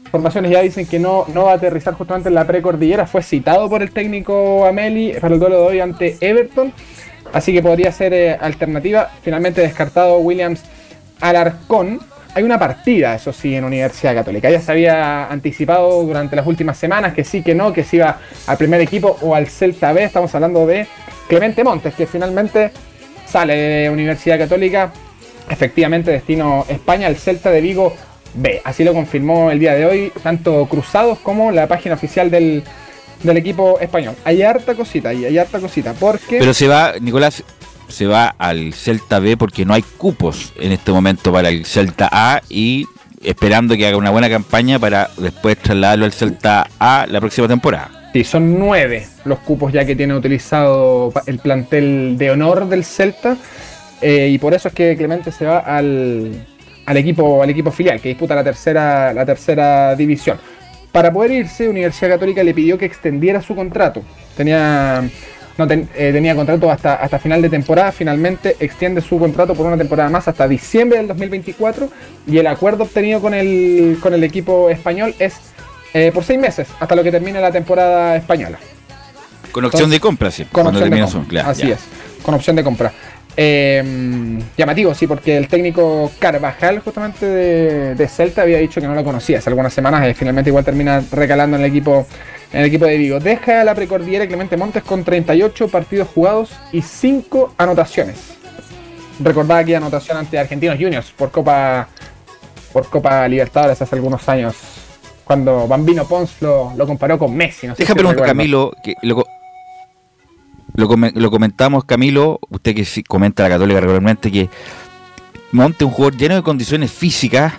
Speaker 4: Informaciones ya dicen que no, no va a aterrizar justamente en la precordillera, fue citado por el técnico Ameli para el duelo de hoy ante Everton, así que podría ser eh, alternativa. Finalmente descartado Williams Alarcón. Hay una partida, eso sí, en Universidad Católica. Ya se había anticipado durante las últimas semanas que sí, que no, que se iba al primer equipo o al Celta B. Estamos hablando de Clemente Montes, que finalmente sale de Universidad Católica. Efectivamente, destino España, el Celta de Vigo B. Así lo confirmó el día de hoy, tanto Cruzados como la página oficial del, del equipo español. Hay harta cosita ahí, hay harta cosita, porque...
Speaker 1: Pero se va, Nicolás, se va al Celta B porque no hay cupos en este momento para el Celta A y esperando que haga una buena campaña para después trasladarlo al Celta A la próxima temporada.
Speaker 4: Sí, son nueve los cupos ya que tiene utilizado el plantel de honor del Celta. eh, y por eso es que Clemente se va al, al equipo, al equipo filial, que disputa la tercera, la tercera división. Para poder irse, Universidad Católica le pidió que extendiera su contrato. Tenía, no eh, tenía contrato hasta, hasta final de temporada. Finalmente extiende su contrato por una temporada más hasta diciembre del 2024. Y el acuerdo obtenido con el, con el equipo español es eh, por seis meses, hasta lo que termine la temporada española.
Speaker 1: Con opción de compra, sí.
Speaker 4: Con opción de compra.
Speaker 1: claro,
Speaker 4: Así
Speaker 1: ya.
Speaker 4: es, con opción de compra. Eh, llamativo, sí, porque el técnico Carvajal, justamente de, de Celta, había dicho que no lo conocía hace algunas semanas y finalmente igual termina recalando en el equipo en el equipo de Vigo. Deja la precordillera Clemente Montes con 38 partidos jugados y 5 anotaciones. Recordaba aquella anotación ante Argentinos Juniors por Copa por Copa Libertadores hace algunos años, cuando Bambino Pons lo, lo comparó con Messi. No sé
Speaker 1: Deja
Speaker 4: si
Speaker 1: preguntar. Camilo, que lo, co- lo, lo comentamos, Camilo, usted que sí comenta la Católica regularmente, que Monte un jugador lleno de condiciones físicas,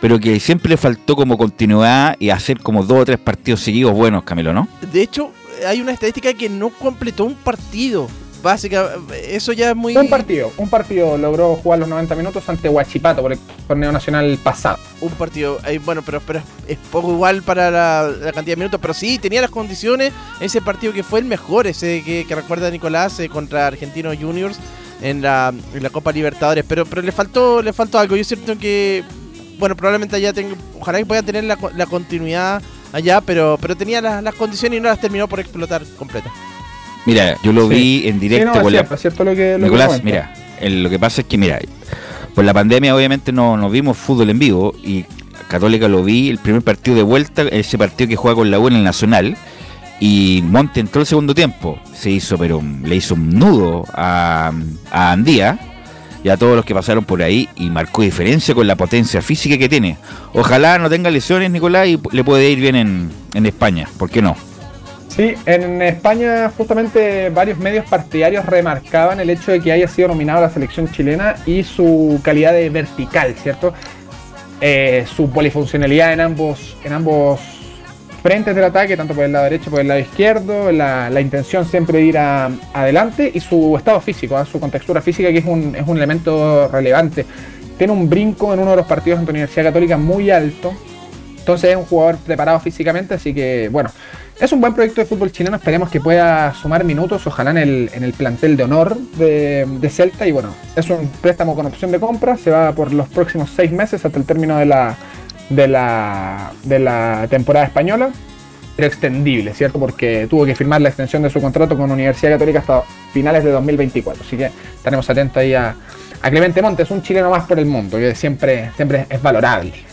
Speaker 1: pero que siempre le faltó como continuidad y hacer como dos o tres partidos seguidos buenos, Camilo, ¿no?
Speaker 7: De hecho, hay una estadística que no completó un partido básicamente, eso ya es muy...
Speaker 4: Un partido, un partido logró jugar los 90 minutos ante Huachipato por el torneo nacional pasado.
Speaker 7: Un partido, eh, bueno, pero, pero es poco igual para la, la cantidad de minutos, pero sí, tenía las condiciones, ese partido que fue el mejor, ese que, que recuerda Nicolás eh, contra Argentinos Juniors en la, en la Copa Libertadores, pero, pero le faltó le faltó algo, yo siento que, bueno, probablemente allá tengo, ojalá que pueda tener la, la continuidad allá, pero, pero tenía las, las condiciones y no las terminó por explotar completa.
Speaker 1: Mira, yo lo
Speaker 4: Sí.
Speaker 1: vi en directo
Speaker 4: Sí, no,
Speaker 1: con la-
Speaker 4: cierto, lo que- lo
Speaker 1: Nicolás, mira, el- lo que pasa es que, mira, por la pandemia obviamente no nos vimos fútbol en vivo y Católica lo vi el primer partido de vuelta, ese partido que juega con la U en el Nacional y Monte entró el segundo tiempo, se hizo, pero le hizo un nudo a, a Andía y a todos los que pasaron por ahí y marcó diferencia con la potencia física que tiene. Ojalá no tenga lesiones, Nicolás, y le puede ir bien en, en España, ¿por qué no?
Speaker 4: Sí, en España justamente varios medios partidarios remarcaban el hecho de que haya sido nominado a la selección chilena y su calidad de vertical, ¿cierto? Eh, su polifuncionalidad en ambos, en ambos frentes del ataque, tanto por el lado derecho como por el lado izquierdo, la, la intención siempre de ir a- adelante y su estado físico, ¿ah? su contextura física que es un, es un elemento relevante. Tiene un brinco en uno de los partidos ante Universidad Católica muy alto, entonces es un jugador preparado físicamente, así que bueno, es un buen proyecto de fútbol chileno, esperemos que pueda sumar minutos, ojalá en el, en el plantel de honor de, de Celta y bueno, es un préstamo con opción de compra, se va por los próximos seis meses hasta el término de la, de la, de la temporada española, pero extendible, ¿cierto? Porque tuvo que firmar la extensión de su contrato con Universidad Católica hasta finales de 2024, así que estaremos atentos ahí a, a Clemente Montes, un chileno más por el mundo, que siempre, siempre es valorable.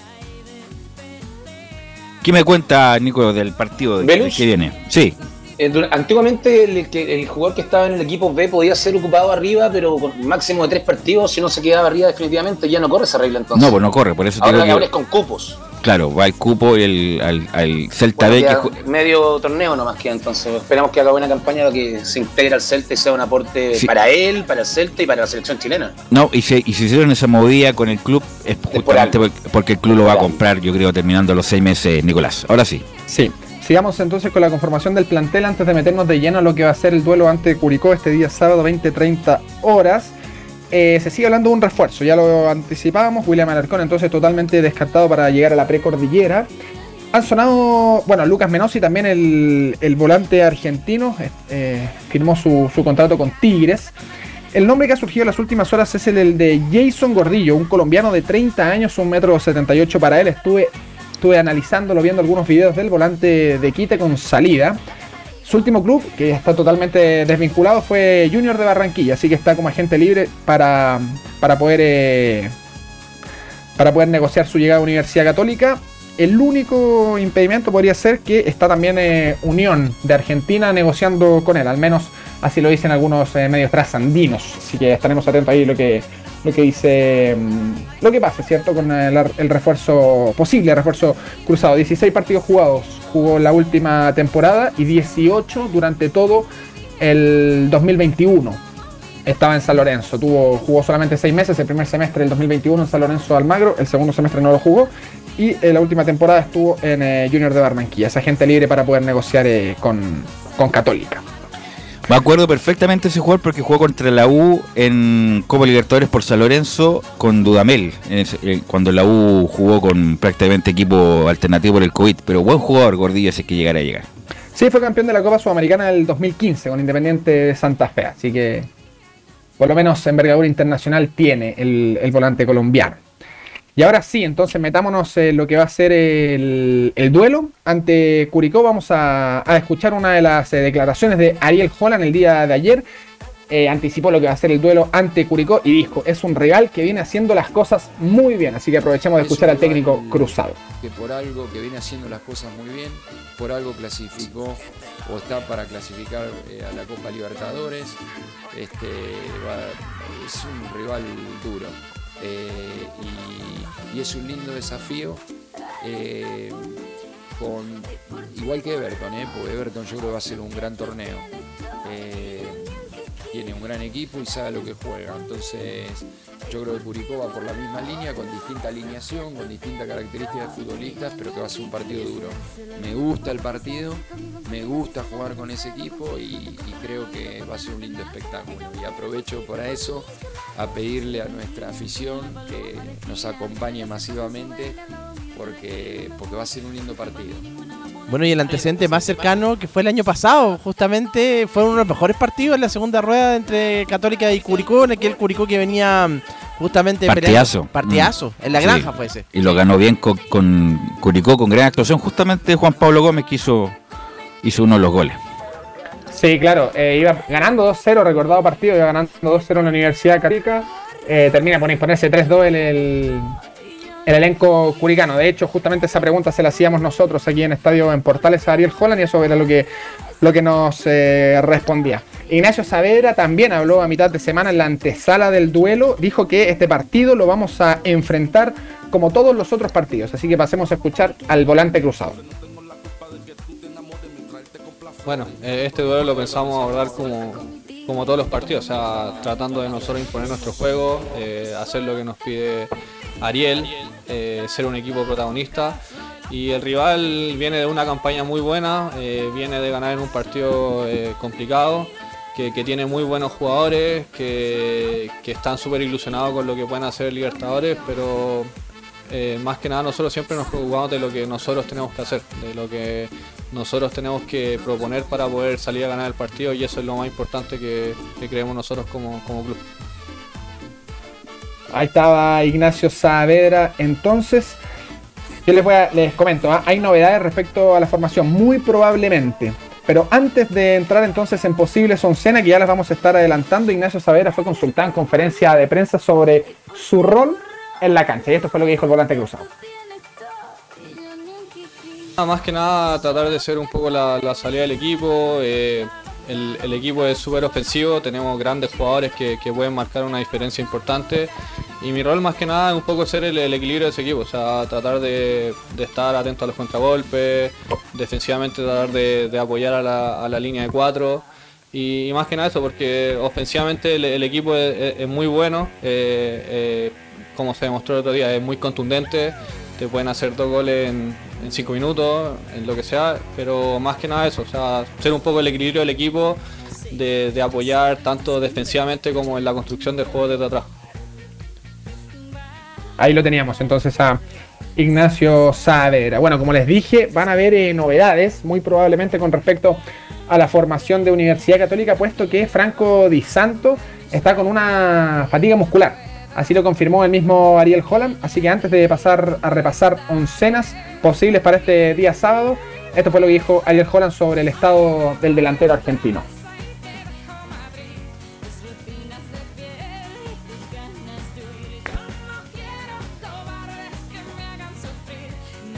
Speaker 1: ¿Qué me cuenta, Nico, del partido que viene? Sí.
Speaker 9: Eh, Antiguamente el, que- el jugador que estaba en el equipo B podía ser ocupado arriba, pero con un máximo de tres partidos, si no se quedaba arriba definitivamente, ya no corre esa regla entonces.
Speaker 1: No, pues no corre, por eso
Speaker 9: ahora,
Speaker 1: digo
Speaker 9: ahora
Speaker 1: que,
Speaker 9: es con cupos.
Speaker 1: Claro, va el cupo y el, al, al Celta
Speaker 9: Bueno,
Speaker 1: B que
Speaker 9: medio torneo nomás queda entonces. Esperamos que haga buena campaña para que se integre al Celta y sea un aporte
Speaker 1: Sí.
Speaker 9: para él, para el Celta y para la selección chilena.
Speaker 1: No, y se, y se hicieron esa movida con el club es justamente porque, porque el club lo va a comprar, yo creo, terminando los seis meses, Nicolás. Ahora sí.
Speaker 4: Sí. Sigamos entonces con la conformación del plantel antes de meternos de lleno a lo que va a ser el duelo ante Curicó este día sábado 20-30 horas. Eh, se sigue hablando de un refuerzo, ya lo anticipábamos, William Alarcón entonces totalmente descartado para llegar a la precordillera. Han sonado, bueno, Lucas Menosi también el, el volante argentino, eh, firmó su, su contrato con Tigres. El nombre que ha surgido en las últimas horas es el, el de Jason Gordillo, un colombiano de 30 años, un metro 78 para él. Estuve, estuve analizándolo, viendo algunos videos del volante de Quite con salida. Su último club, que está totalmente desvinculado, fue Junior de Barranquilla, así que está como agente libre para, para poder eh, para poder negociar su llegada a Universidad Católica. El único impedimento podría ser que está también eh, Unión de Argentina negociando con él, al menos así lo dicen algunos eh, medios trasandinos. Así que estaremos atentos ahí lo que, lo que dice, mm, lo que pasa, ¿cierto? Con el, el refuerzo, posible refuerzo cruzado. 16 partidos jugados jugó la última temporada y 18 durante todo el 2021 estaba en San Lorenzo. Tuvo, jugó solamente seis meses, el primer semestre del 2021 en San Lorenzo Almagro, el segundo semestre no lo jugó. Y eh, la última temporada estuvo en eh, Junior de Barranquilla, esa gente libre para poder negociar eh, con, con Católica.
Speaker 1: Me acuerdo perfectamente ese jugador porque jugó contra la U en Copa Libertadores por San Lorenzo con Dudamel, en ese- eh, cuando la U jugó con prácticamente equipo alternativo por el COVID. Pero buen jugador, Gordillo, ese que llegara a llegar.
Speaker 4: Sí, fue campeón de la Copa Sudamericana del 2015 con Independiente de Santa Fe, así que por lo menos envergadura internacional tiene el, el volante colombiano. Y ahora sí, entonces metámonos en lo que va a ser el, el duelo ante Curicó. Vamos a, a escuchar una de las eh, declaraciones de Ariel Holland el día de ayer. Eh, anticipó lo que va a ser el duelo ante Curicó y dijo, es un rival que viene haciendo las cosas muy bien. Así que aprovechemos de
Speaker 16: Es
Speaker 4: escuchar al técnico cruzado.
Speaker 16: que por algo que viene haciendo las cosas muy bien, por algo clasificó o está para clasificar eh, a la Copa Libertadores, este, va- es un rival duro eh, y, es un lindo desafío. eh, con, igual que Everton, eh, porque Everton yo creo que va a ser un gran torneo. Tiene un gran equipo y sabe lo que juega. Entonces, yo creo que Curicó va por la misma línea, con distinta alineación, con distintas características de futbolistas, pero que va a ser un partido duro. Me gusta el partido, me gusta jugar con ese equipo y, y creo que va a ser un lindo espectáculo. Y aprovecho para eso a pedirle a nuestra afición que nos acompañe masivamente porque, porque va a ser un lindo partido.
Speaker 7: Bueno, y el antecedente más cercano que fue el año pasado, justamente fueron uno de los mejores partidos en la segunda rueda entre Católica y Curicó, en aquel Curicó que venía mm, justamente
Speaker 1: Partidazo.
Speaker 7: peleando- Partidazo, en la
Speaker 1: Sí.
Speaker 7: granja fue ese.
Speaker 1: Y lo ganó bien con, con Curicó, con gran actuación. Justamente Juan Pablo Gómez que hizo, hizo uno de los goles.
Speaker 4: Sí, claro, eh, iba ganando 2-0, recordado partido, iba ganando 2-0 en la Universidad Católica. Eh, termina por imponerse 3-2 el, el, el elenco curicano. De hecho, justamente esa pregunta se la hacíamos nosotros aquí en Estadio en Portales a Ariel Holland y eso era lo que, lo que nos eh, respondía. Ignacio Saavedra también habló a mitad de semana en la antesala del duelo. Dijo que este partido lo vamos a enfrentar como todos los otros partidos. Así que pasemos a escuchar al volante cruzado.
Speaker 17: Bueno, eh, este duelo lo pensamos abordar como, como todos los partidos, o sea, tratando de nosotros imponer nuestro juego, eh, hacer lo que nos pide Ariel, eh, ser un equipo protagonista. Y el rival viene de una campaña muy buena, eh, viene de ganar en un partido eh, complicado, que, tiene muy buenos jugadores, que, están súper ilusionados con lo que pueden hacer Libertadores, pero más que nada nosotros siempre nos preocupamos de lo que nosotros tenemos que hacer, de lo que nosotros tenemos que proponer para poder salir a ganar el partido y eso es lo más importante que, creemos nosotros como club.
Speaker 4: Ahí estaba Ignacio Saavedra. Entonces, yo les, voy a- les comento, ¿ah? hay novedades respecto a la formación, muy probablemente. Pero antes de entrar entonces en posibles oncenas, que ya las vamos a estar adelantando, Ignacio Saavedra fue consultado en conferencia de prensa sobre su rol en la cancha. Y esto fue lo que dijo el volante cruzado.
Speaker 17: Más que nada tratar de ser un poco la, la salida del equipo. eh, el, equipo es súper ofensivo, tenemos grandes jugadores que, pueden marcar una diferencia importante. Y mi rol más que nada es un poco ser el, equilibrio de ese equipo, o sea, tratar de, estar atento a los contragolpes, defensivamente tratar de, apoyar a la, línea de cuatro. Y, más que nada eso, porque ofensivamente el, equipo es muy bueno, eh, eh, como se demostró el otro día, es muy contundente, te pueden hacer dos goles en, cinco minutos, en lo que sea, pero más que nada eso, o sea, ser un poco el equilibrio del equipo, de, de apoyar tanto defensivamente como en la construcción del juego desde atrás.
Speaker 4: Ahí lo teníamos entonces a Ignacio Saavedra. Bueno, como les dije, van a haber eh, novedades, muy probablemente con respecto a la formación de Universidad Católica, puesto que Franco Di Santo está con una fatiga muscular. Así lo confirmó el mismo Ariel Holland. Así que antes de pasar a repasar oncenas posibles para este día sábado, esto fue lo que dijo Ariel Holland sobre el estado del delantero argentino.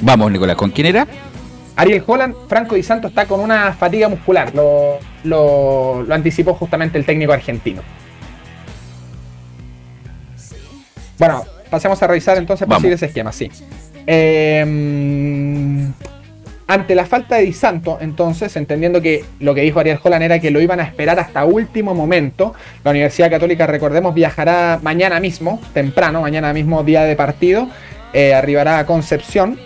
Speaker 1: Vamos, Nicolás, ¿con quién era?
Speaker 4: Ariel Holland, Franco Di Santo está con una fatiga muscular. Lo, lo- lo anticipó justamente el técnico argentino. Bueno, pasemos a revisar entonces
Speaker 1: Vamos.
Speaker 4: posibles esquemas, sí. Eh, ante la falta de Di Santo, entonces, entendiendo que lo que dijo Ariel Holland era que lo iban a esperar hasta último momento, la Universidad Católica, recordemos, viajará mañana mismo, temprano, mañana mismo día de partido, eh, arribará a Concepción.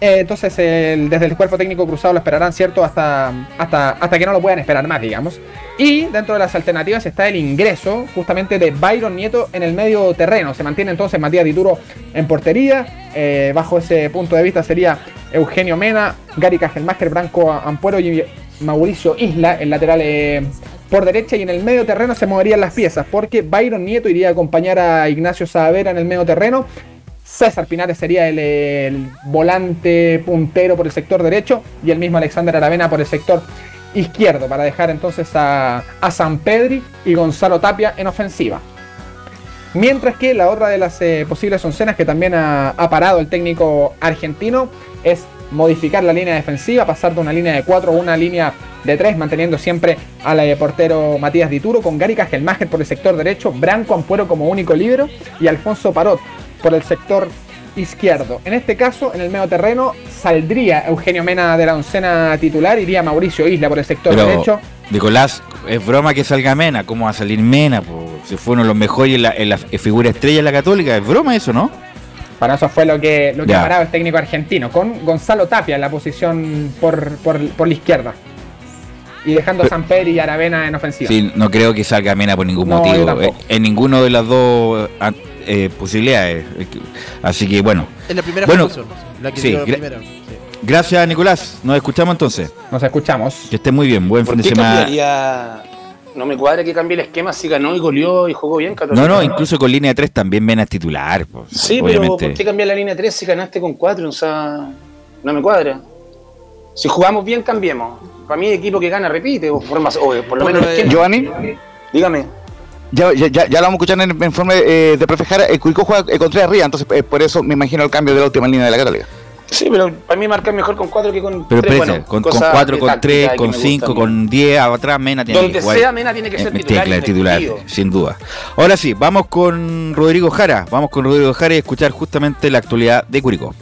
Speaker 4: Eh, entonces, el- desde el cuerpo técnico cruzado lo esperarán, ¿cierto? Hasta, hasta, hasta que no lo puedan esperar más, digamos. Y dentro de las alternativas está el ingreso justamente de Byron Nieto en el medio terreno. Se mantiene entonces Matías Dituro en portería. Eh, bajo ese punto de vista sería Eugenio Mena, Gary Cajelmacher, Branco Ampuero y Mauricio Isla, el lateral eh, por derecha. Y en el medio terreno se moverían las piezas porque Byron Nieto iría a acompañar a Ignacio Saavedra en el medio terreno. César Pinares sería el, el volante puntero por el sector derecho y el mismo Alexander Aravena por el sector izquierdo para dejar entonces a, a San Pedri y Gonzalo Tapia en ofensiva. Mientras que la otra de las eh, posibles oncenas que también ha, ha parado el técnico argentino es modificar la línea defensiva, pasar de una línea de 4 a una línea de 3, manteniendo siempre al eh, portero Matías Dituro con Gary Cajelmacher por el sector derecho, Branco Ampuero como único libro y Alfonso Parot por el sector izquierdo. En este caso, en el medio terreno, saldría Eugenio Mena de la oncena titular, iría Mauricio Isla por el sector
Speaker 1: Pero,
Speaker 4: derecho.
Speaker 1: Nicolás, es broma que salga Mena. ¿Cómo va a salir Mena? po? Si fue uno de los mejores en la, en la figura estrella de la Católica. Es broma eso, ¿no?
Speaker 4: Para eso fue lo que, lo que parado el técnico argentino, con Gonzalo Tapia en la posición por, por, por la izquierda. Y dejando a Samper y Aravena en ofensiva.
Speaker 1: Sí, no creo que salga Mena por ningún
Speaker 4: No,
Speaker 1: motivo.
Speaker 4: tampoco.
Speaker 1: Eh, En ninguno de las dos ah, eh, posibilidades. Así que bueno.
Speaker 7: Es la primera
Speaker 1: bueno,
Speaker 7: función, la que
Speaker 1: sí,
Speaker 7: la
Speaker 1: gra-
Speaker 7: primera. Sí.
Speaker 1: Gracias, Nicolás. Nos escuchamos entonces.
Speaker 4: Nos escuchamos.
Speaker 1: Que esté muy bien. Buen fin
Speaker 9: ¿Por
Speaker 1: de semana.
Speaker 9: cambiaría? No me cuadra que cambie el esquema si ganó y goleó y jugó bien Católica.
Speaker 1: No, no, incluso con línea 3 también Mena es titular. pues,
Speaker 9: Sí, pero
Speaker 1: obviamente.
Speaker 9: ¿por qué cambiar la línea 3 si ganaste con 4? O sea, no me cuadra. Si jugamos bien, cambiemos. Para mí, equipo que gana repite, o, forma- o por lo menos el.
Speaker 5: Giovanni.
Speaker 9: Dígame.
Speaker 5: Ya, ya, ya, ya lo vamos a escuchar en, en forma eh, de profe Jara. El Curicó juega eh, con tres arriba, entonces eh, por eso me imagino el cambio de la última línea de la Católica.
Speaker 9: Sí, pero para mí marcar mejor con 4 que con
Speaker 1: Pero
Speaker 9: 3.
Speaker 1: espérese,
Speaker 9: bueno,
Speaker 1: con, con
Speaker 9: cosas
Speaker 1: 4,
Speaker 9: de
Speaker 1: con
Speaker 9: táctica
Speaker 1: 3,
Speaker 9: que
Speaker 1: con
Speaker 9: me
Speaker 1: 5,
Speaker 9: gustan.
Speaker 1: con 10 atrás, Mena tiene
Speaker 9: Donde
Speaker 1: que jugar.
Speaker 9: sea, Mena tiene que ser
Speaker 1: Eh,
Speaker 9: titular
Speaker 1: que- titular, sin duda. Ahora sí, vamos con Rodrigo Jara. Vamos con Rodrigo Jara y escuchar justamente la actualidad de Curicó.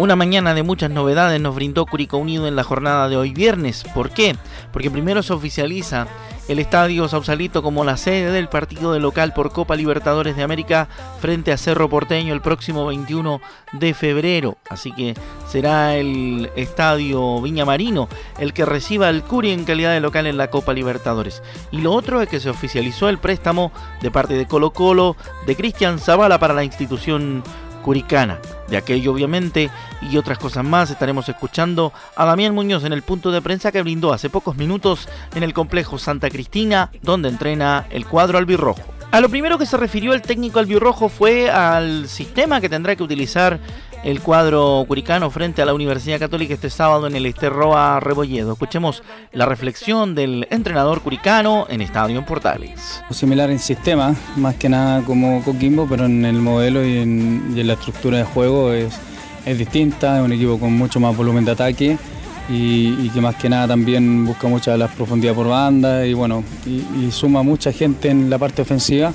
Speaker 6: Una mañana de muchas novedades nos brindó Curicó Unido en la jornada de hoy viernes. ¿Por qué? Porque primero se oficializa el Estadio Sausalito como la sede del partido de local por Copa Libertadores de América frente a Cerro Porteño el próximo 21 de febrero. Así que será el Estadio Viña Marino el que reciba al Curi en calidad de local en la Copa Libertadores. Y lo otro es que se oficializó el préstamo de parte de Colo Colo de Cristian Zavala para la institución curicana. De aquello obviamente y otras cosas más estaremos escuchando a Damián Muñoz en el punto de prensa que brindó hace pocos minutos en el complejo Santa Cristina donde entrena el cuadro albirrojo. A lo primero que se refirió el técnico albirrojo fue al sistema que tendrá que utilizar el cuadro curicano frente a la Universidad Católica este sábado en el Esterroa Rebolledo. Escuchemos la reflexión del entrenador curicano en Estadio en Portales.
Speaker 18: Similar en sistema, más que nada como Coquimbo, pero en el modelo y en, la estructura de juego es, es distinta, es un equipo con mucho más volumen de ataque y, que más que nada también busca mucha la profundidad por banda y bueno, y suma mucha gente en la parte ofensiva.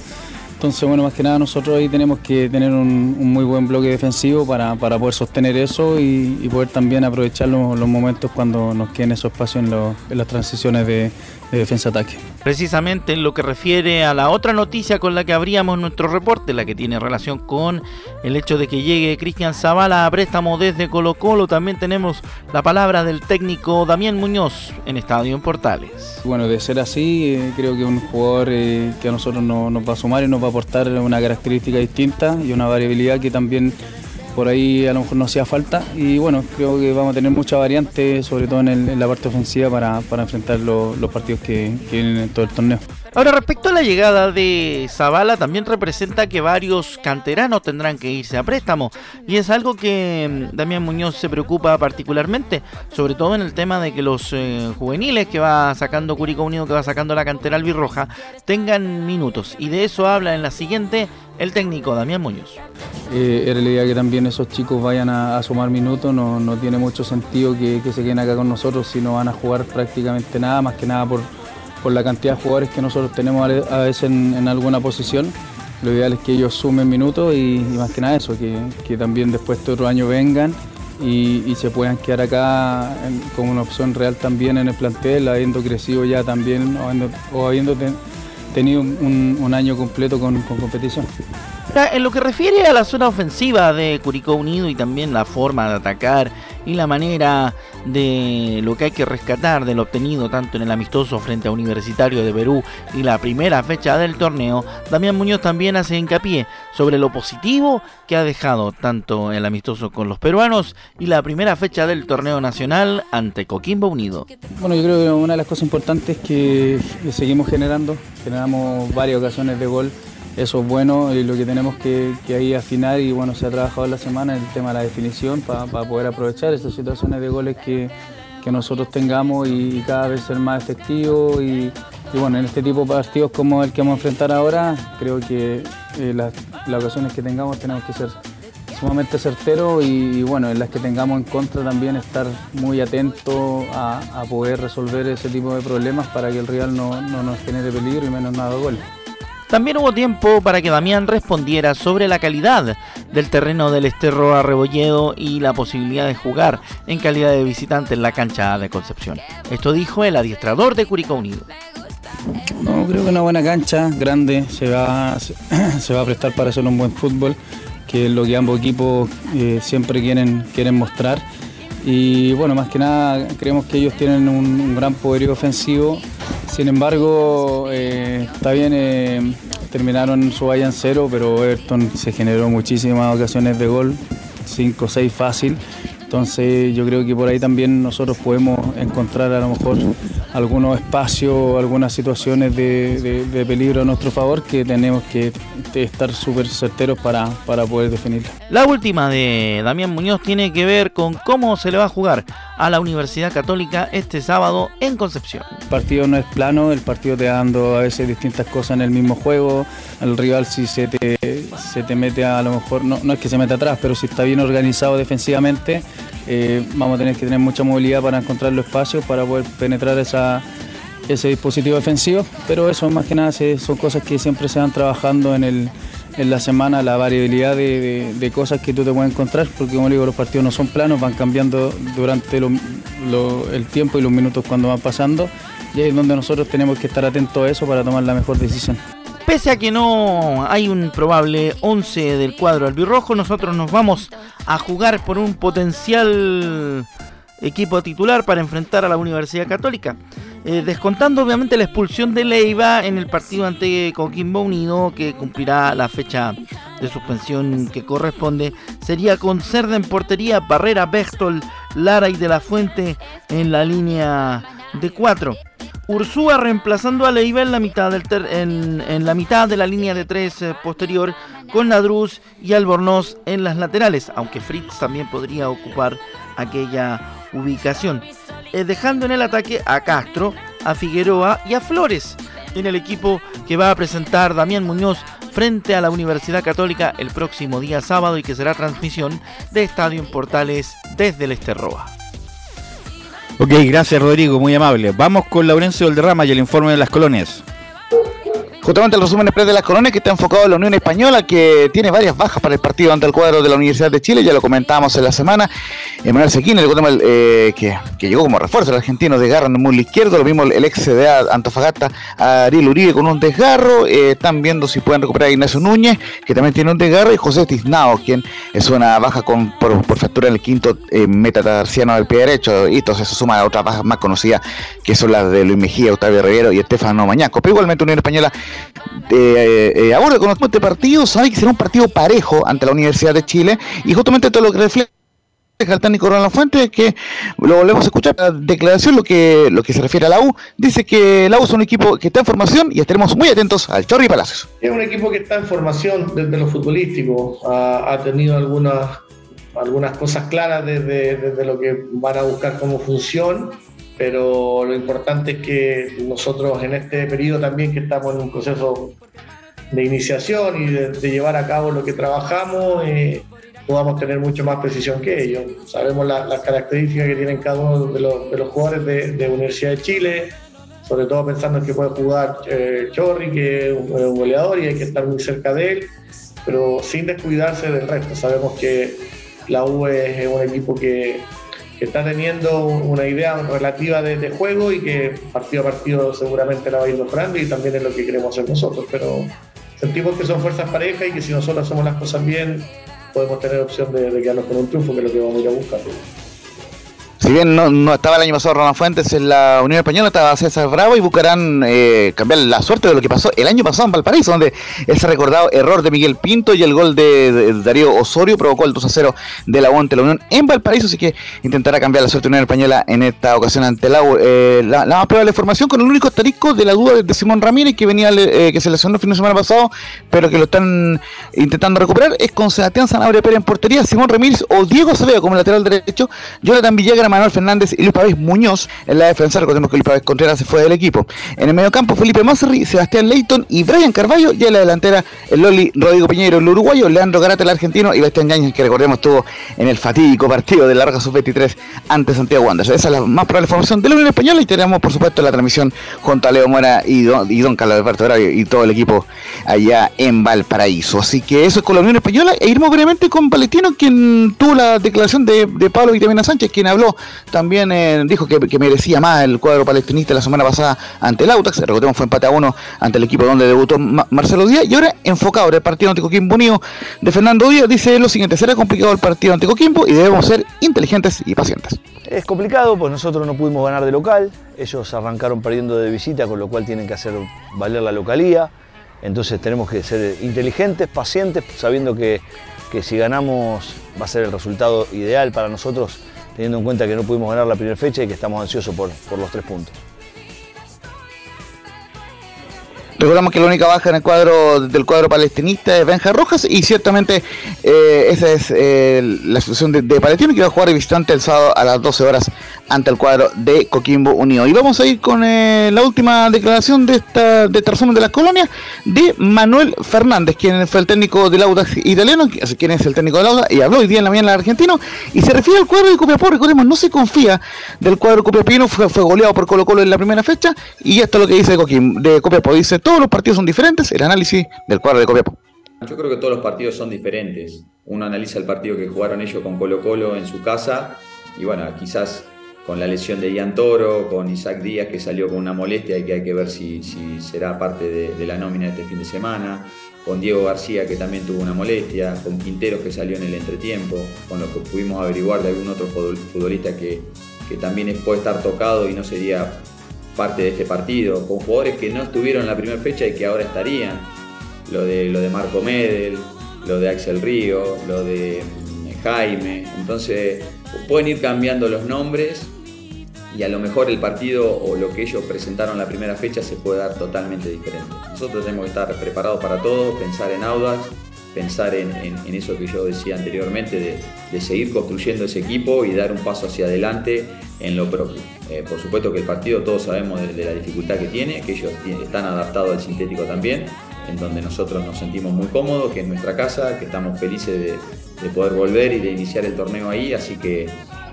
Speaker 18: Entonces, bueno, más que nada nosotros ahí tenemos que tener un, muy buen bloque defensivo para, para poder sostener eso y, poder también aprovechar los, momentos cuando nos queden esos espacios en las transiciones de, de defensa-ataque.
Speaker 6: Precisamente en lo que refiere a la otra noticia con la que abríamos nuestro reporte, la que tiene relación con el hecho de que llegue Cristian Zavala a préstamo desde Colo Colo, también tenemos la palabra del técnico Damián Muñoz en Estadio en Portales.
Speaker 18: Bueno, de ser así, eh, creo que un jugador eh, que a nosotros no- nos va a sumar y nos va a aportar una característica distinta y una variabilidad que también por ahí a lo mejor no hacía falta. Y bueno, creo que vamos a tener mucha variante, sobre todo en, la parte ofensiva, para, para enfrentar lo- los partidos que, que vienen en todo el torneo.
Speaker 6: Ahora, respecto a la llegada de Zavala, también representa que varios canteranos tendrán que irse a préstamo. Y es algo que mm, Damián Muñoz se preocupa particularmente, sobre todo en el tema de que los eh, juveniles que va sacando Curicó Unido, que va sacando la cantera albirroja, tengan minutos. Y de eso habla en la siguiente el técnico Damián Muñoz.
Speaker 18: Eh, era la idea que también esos chicos vayan a, sumar minutos, no, no tiene mucho sentido que, que se queden acá con nosotros si no van a jugar prácticamente nada, más que nada por, por la cantidad de jugadores que nosotros tenemos a veces en, alguna posición. Lo ideal es que ellos sumen minutos y, más que nada eso, que, que también después de otro año vengan y, y se puedan quedar acá en- como una opción real también en el plantel, habiendo crecido ya también o habiendo, tenido un, año completo con competición.
Speaker 6: En lo que refiere a la zona ofensiva de Curicó Unido y también la forma de atacar y la manera de lo que hay que rescatar de lo obtenido tanto en el amistoso frente a Universitario de Perú y la primera fecha del torneo, Damián Muñoz también hace hincapié sobre lo positivo que ha dejado tanto el amistoso con los peruanos y la primera fecha del torneo nacional ante Coquimbo Unido.
Speaker 18: Bueno, yo creo que una de las cosas importantes es que seguimos generando, generamos varias ocasiones de gol, eso es bueno y lo que tenemos que, que ahí afinar y bueno, se ha trabajado la semana el tema de la definición para poder aprovechar esas situaciones de goles que, que nosotros tengamos y, cada vez ser más efectivos y, bueno, en este tipo de partidos como el que vamos a enfrentar ahora, creo que eh, las, las ocasiones que tengamos tenemos que ser sumamente certeros y, bueno, en las que tengamos en contra también estar muy atentos a, a poder resolver ese tipo de problemas para que el rival no, no nos genere peligro y menos nada de gol.
Speaker 6: También hubo tiempo para que Damián respondiera sobre la calidad del terreno del Esterro Arrebolledo y la posibilidad de jugar en calidad de visitante en la cancha de Concepción. Esto dijo el adiestrador de Curicó Unido.
Speaker 18: No, creo que una buena cancha, grande, se va, <clears throat> se va a prestar para hacer un buen fútbol, que es lo que ambos equipos eh, siempre quieren, quieren mostrar. Y bueno, más que nada creemos que ellos tienen un, gran poderío ofensivo. Sin embargo, eh, está bien, eh, terminaron su valla en cero, pero Everton se generó muchísimas ocasiones de gol, 5 o 6 fácil. Entonces yo creo que por ahí también nosotros podemos encontrar a lo mejor algunos espacios, algunas situaciones de, de- de peligro a nuestro favor que tenemos que estar súper certeros para, para poder definirla.
Speaker 6: La última de Damián Muñoz tiene que ver con cómo se le va a jugar a la Universidad Católica este sábado en Concepción.
Speaker 18: El partido no es plano, el partido te dando a veces distintas cosas en el mismo juego. El rival si se te, se te mete a, lo mejor, no, no es que se meta atrás, pero si está bien organizado defensivamente, eh, vamos a tener que tener mucha movilidad para encontrar los espacios, para poder penetrar ese dispositivo defensivo. Pero eso más que nada son cosas que siempre se van trabajando en, la semana, la variabilidad de, cosas que tú te puedes encontrar, porque como digo, los partidos no son planos, van cambiando durante el tiempo y los minutos cuando van pasando. Y ahí es donde nosotros tenemos que estar atentos a eso para tomar la mejor decisión.
Speaker 6: Pese a que no hay un probable 11 del cuadro albirrojo, nosotros nos vamos a jugar por un potencial equipo titular para enfrentar a la Universidad Católica. Eh, descontando obviamente la expulsión de Leiva en el partido ante Coquimbo Unido, que cumplirá la fecha de suspensión que corresponde, sería con Cerda en portería, Barrera, Bechtel, Lara y De la Fuente en la línea de cuatro. Ursúa reemplazando a Leiva en la mitad, de la línea de tres eh, posterior, con Nadruz y Albornoz en las laterales, aunque Fritz también podría ocupar aquella ubicación. Eh, dejando en el ataque a Castro, a Figueroa y a Flores, en el equipo que va a presentar Damián Muñoz frente a la Universidad Católica el próximo día sábado y que será transmisión de Estadio en Portales desde el Esterroa.
Speaker 1: Ok, gracias Rodrigo, muy amable. Vamos con Laurencio Valderrama y el informe de las colonias.
Speaker 5: Justamente el resumen express de las colonias que está enfocado en la Unión Española, que tiene varias bajas para el partido ante el cuadro de la Universidad de Chile, ya lo comentábamos en la semana. Emanuel Sequín, el eh, que, que llegó como refuerzo el argentino, desgarra en el muslo izquierdo, lo mismo el ex CDA Antofagasta, Ariel Uribe con un desgarro, eh, están viendo si pueden recuperar a Ignacio Núñez, que también tiene un desgarro, y José Tiznao, quien es una baja con, por, por fractura en el quinto eh, metatarsiano del pie derecho, y entonces se suma a otras bajas más conocidas, que son las de Luis Mejía, Octavio Rivero y Estefano Mañaco, pero igualmente Unión Española eh, eh, ahora con este partido sabe que será un partido parejo ante la Universidad de Chile y justamente todo lo que refleja el técnico Ronald Fuentes es que lo volvemos a escuchar la declaración lo que lo que se refiere a la U. Dice que la U es un equipo que está en formación y estaremos muy atentos al Chorri Palacios.
Speaker 19: Es un equipo que está en formación desde lo futbolístico. Ha, ha tenido algunas, algunas cosas claras desde, desde lo que van a buscar como función, pero lo importante es que nosotros en este periodo también que estamos en un proceso de iniciación y de, de llevar a cabo lo que trabajamos, eh, podamos tener mucho más precisión que ellos. Sabemos la- las características que tienen cada uno de los, de los jugadores de, de Universidad de Chile, sobre todo pensando en que puede jugar eh, Chorri, que es un, un goleador y hay que estar muy cerca de él, pero sin descuidarse del resto. Sabemos que la U es un equipo que, que está teniendo una idea relativa de, de juego y que partido a partido seguramente la va a ir mejorando y también es lo que queremos hacer nosotros, pero sentimos que son fuerzas parejas y que si nosotros hacemos las cosas bien podemos tener opción de, de quedarnos con un triunfo, que es lo que vamos a ir a buscar.
Speaker 5: Si bien no, no estaba el año pasado Ronald Fuentes en la Unión Española, estaba César Bravo y buscarán eh, cambiar la suerte de lo que pasó el año pasado en Valparaíso, donde ese recordado error de Miguel Pinto y el gol de, Darío Osorio provocó el 2 a 0 de la U ante la Unión en Valparaíso, así que intentará cambiar la suerte de Unión Española en esta ocasión ante la U. Eh, la, la más probable formación con el único asterisco de la duda de Simón Ramírez, que venía eh, que se lesionó el fin de semana pasado, pero que lo están intentando recuperar, es con Sebastián Sanabria Pérez en portería, Simón Ramírez o Diego Acevedo como lateral derecho, Jonathan Villagra Manuel Fernández y Luis Pavés Muñoz en la defensa. Recordemos que Luis Pavés Contreras se fue del equipo. En el mediocampo, Felipe Macerri, Sebastián Leighton y Brian Carballo. Y en la delantera, el Loli Rodrigo Piñero, el uruguayo, Leandro Garate, el argentino y Bastián Yañez, que recordemos estuvo en el fatídico partido de la Roja Sub-23 ante Santiago Wanderers. Esa es la más probable formación de la Unión Española y tenemos, por supuesto, la transmisión junto a Leo Mora y Don, y don Carlos Alberto Gravio y todo el equipo allá en Valparaíso. Así que eso es con la Unión Española e iremos brevemente con Palestino, quien tuvo la declaración de, de Pablo Vitamina Sánchez, quien habló también, eh, dijo que, merecía más el cuadro palestinista la semana pasada ante el Autax, recordemos fue empate a uno ante el equipo donde debutó Ma Marcelo Díaz, y ahora enfocado en el partido ante Coquimbo Unido de Fernando Díaz, dice lo siguiente, será complicado el partido ante Coquimbo y debemos ser inteligentes y pacientes.
Speaker 20: Es complicado, pues nosotros no pudimos ganar de local, ellos arrancaron perdiendo de visita, con lo cual tienen que hacer valer la localía, entonces tenemos que ser inteligentes, pacientes, sabiendo que, que si ganamos va a ser el resultado ideal para nosotros, teniendo en cuenta que no pudimos ganar la primera fecha y que estamos ansiosos por, por los tres puntos.
Speaker 5: Recordamos que la única baja en el cuadro del cuadro palestinista es Benja Rojas y ciertamente eh, esa es eh, la situación de, de, Palestino que va a jugar de visitante el sábado a las 12 horas ante el cuadro de Coquimbo Unido. Y vamos a ir con eh, la última declaración de esta, de esta de las colonias de Manuel Fernández, quien fue el técnico del Audax italiano, quien es el técnico del Audax y habló hoy día en la mañana argentino y se refiere al cuadro de Copiapó. Recordemos, no se confía del cuadro copiapino, fue, fue goleado por Colo Colo en la primera fecha y esto es lo que dice de, de Copiapó. Dice, todos los partidos son diferentes, el análisis del cuadro de Copiapó.
Speaker 21: Yo creo que todos los partidos son diferentes. Uno analiza el partido que jugaron ellos con Colo Colo en su casa y bueno, quizás con la lesión de Ian Toro, con Isaac Díaz que salió con una molestia y que hay que ver si, será parte de, de, la nómina este fin de semana, con Diego García que también tuvo una molestia, con Quinteros que salió en el entretiempo, con lo que pudimos averiguar de algún otro futbolista que, que también puede estar tocado y no sería parte de este partido, con jugadores que no estuvieron en la primera fecha y que ahora estarían, lo de, lo de Marco Medel, lo de Axel Río, lo de Jaime, entonces pueden ir cambiando los nombres y a lo mejor el partido o lo que ellos presentaron la primera fecha se puede dar totalmente diferente. Nosotros tenemos que estar preparados para todo, pensar en Audax, pensar en, eso que yo decía anteriormente, de, seguir construyendo ese equipo y dar un paso hacia adelante en lo propio. Eh, por supuesto que el partido todos sabemos de, la dificultad que tiene, que ellos están adaptados al sintético también, en donde nosotros nos sentimos muy cómodos, que es nuestra casa, que estamos felices de, de poder volver y de iniciar el torneo ahí, así que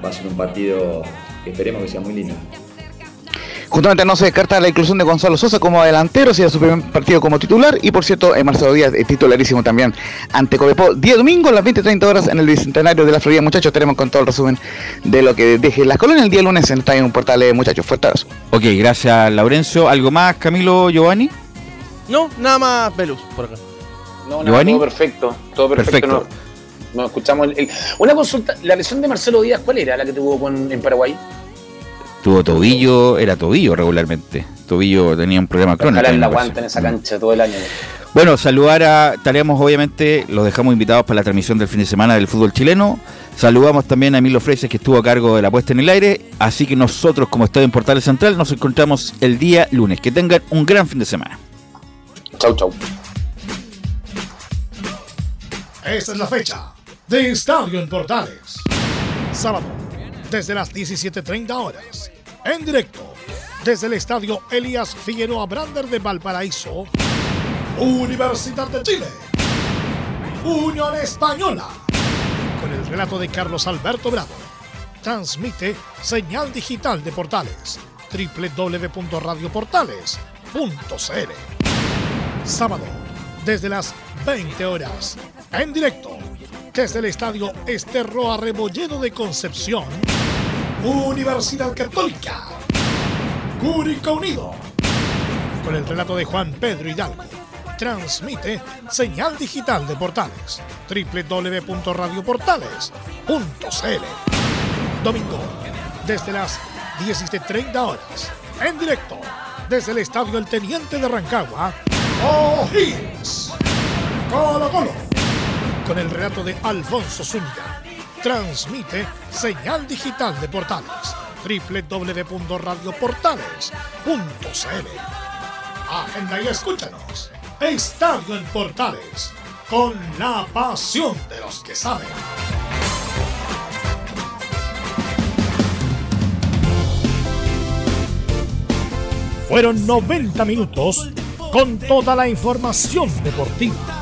Speaker 21: va a ser un partido esperemos que sea muy lindo.
Speaker 5: Justamente no se descarta la inclusión de Gonzalo Sosa como delantero, si era su primer partido como titular. Y por cierto, eh, Marcelo Díaz es titularísimo también ante Copiapó. Día domingo a las 20-30 horas en el Bicentenario de la Florida. Muchachos, tenemos con todo el resumen de lo que deje las colonias el día lunes en el un portal de muchachos. Fuerte abrazo.
Speaker 1: Ok, gracias Laurencio. ¿Algo más, Camilo Giovanni?
Speaker 7: No, nada más Velus por acá.
Speaker 9: No, nada, todo perfecto. Todo perfecto. perfecto. No, no escuchamos el, el, una consulta, la lesión de Marcelo Díaz, ¿cuál era la que tuvo con, en Paraguay?
Speaker 1: Tuvo tobillo, era tobillo regularmente. Tobillo tenía un problema crónico.
Speaker 9: Ojalá la aguanta en esa cancha todo el año.
Speaker 1: Bueno, saludar a, estaremos obviamente, los dejamos invitados para la transmisión del fin de semana del fútbol chileno. Saludamos también a Emilio Freses que estuvo a cargo de la puesta en el aire. Así que nosotros, como Estadio en Portales Central, nos encontramos el día lunes. Que tengan un gran fin de semana.
Speaker 9: Chau, chau.
Speaker 13: Esta es la fecha de Estadio en Portales. Sábado, desde las 17.30 horas. En directo, desde el Estadio Elías Figueroa Brander de Valparaíso. Universidad de Chile. Unión Española. Con el relato de Carlos Alberto Bravo. Transmite señal digital de Portales. www.radioportales.cl Sábado, desde las 20 horas. En directo, desde el Estadio Esterroa Rebolledo de Concepción. Universidad Católica. Curicó Unido. Con el relato de Juan Pedro Hidalgo. Transmite señal digital de Portales. www.radioportales.cl Domingo, desde las 17.30 horas. En directo, desde el Estadio El Teniente de Rancagua. O'Higgins. Colo Colo con el relato de Alfonso Zúñiga. Transmite señal digital de portales www.radioportales.cl. Agenda y escúchanos. Estadio en Portales, con la pasión de los que saben. Fueron 90 minutos con toda la información deportiva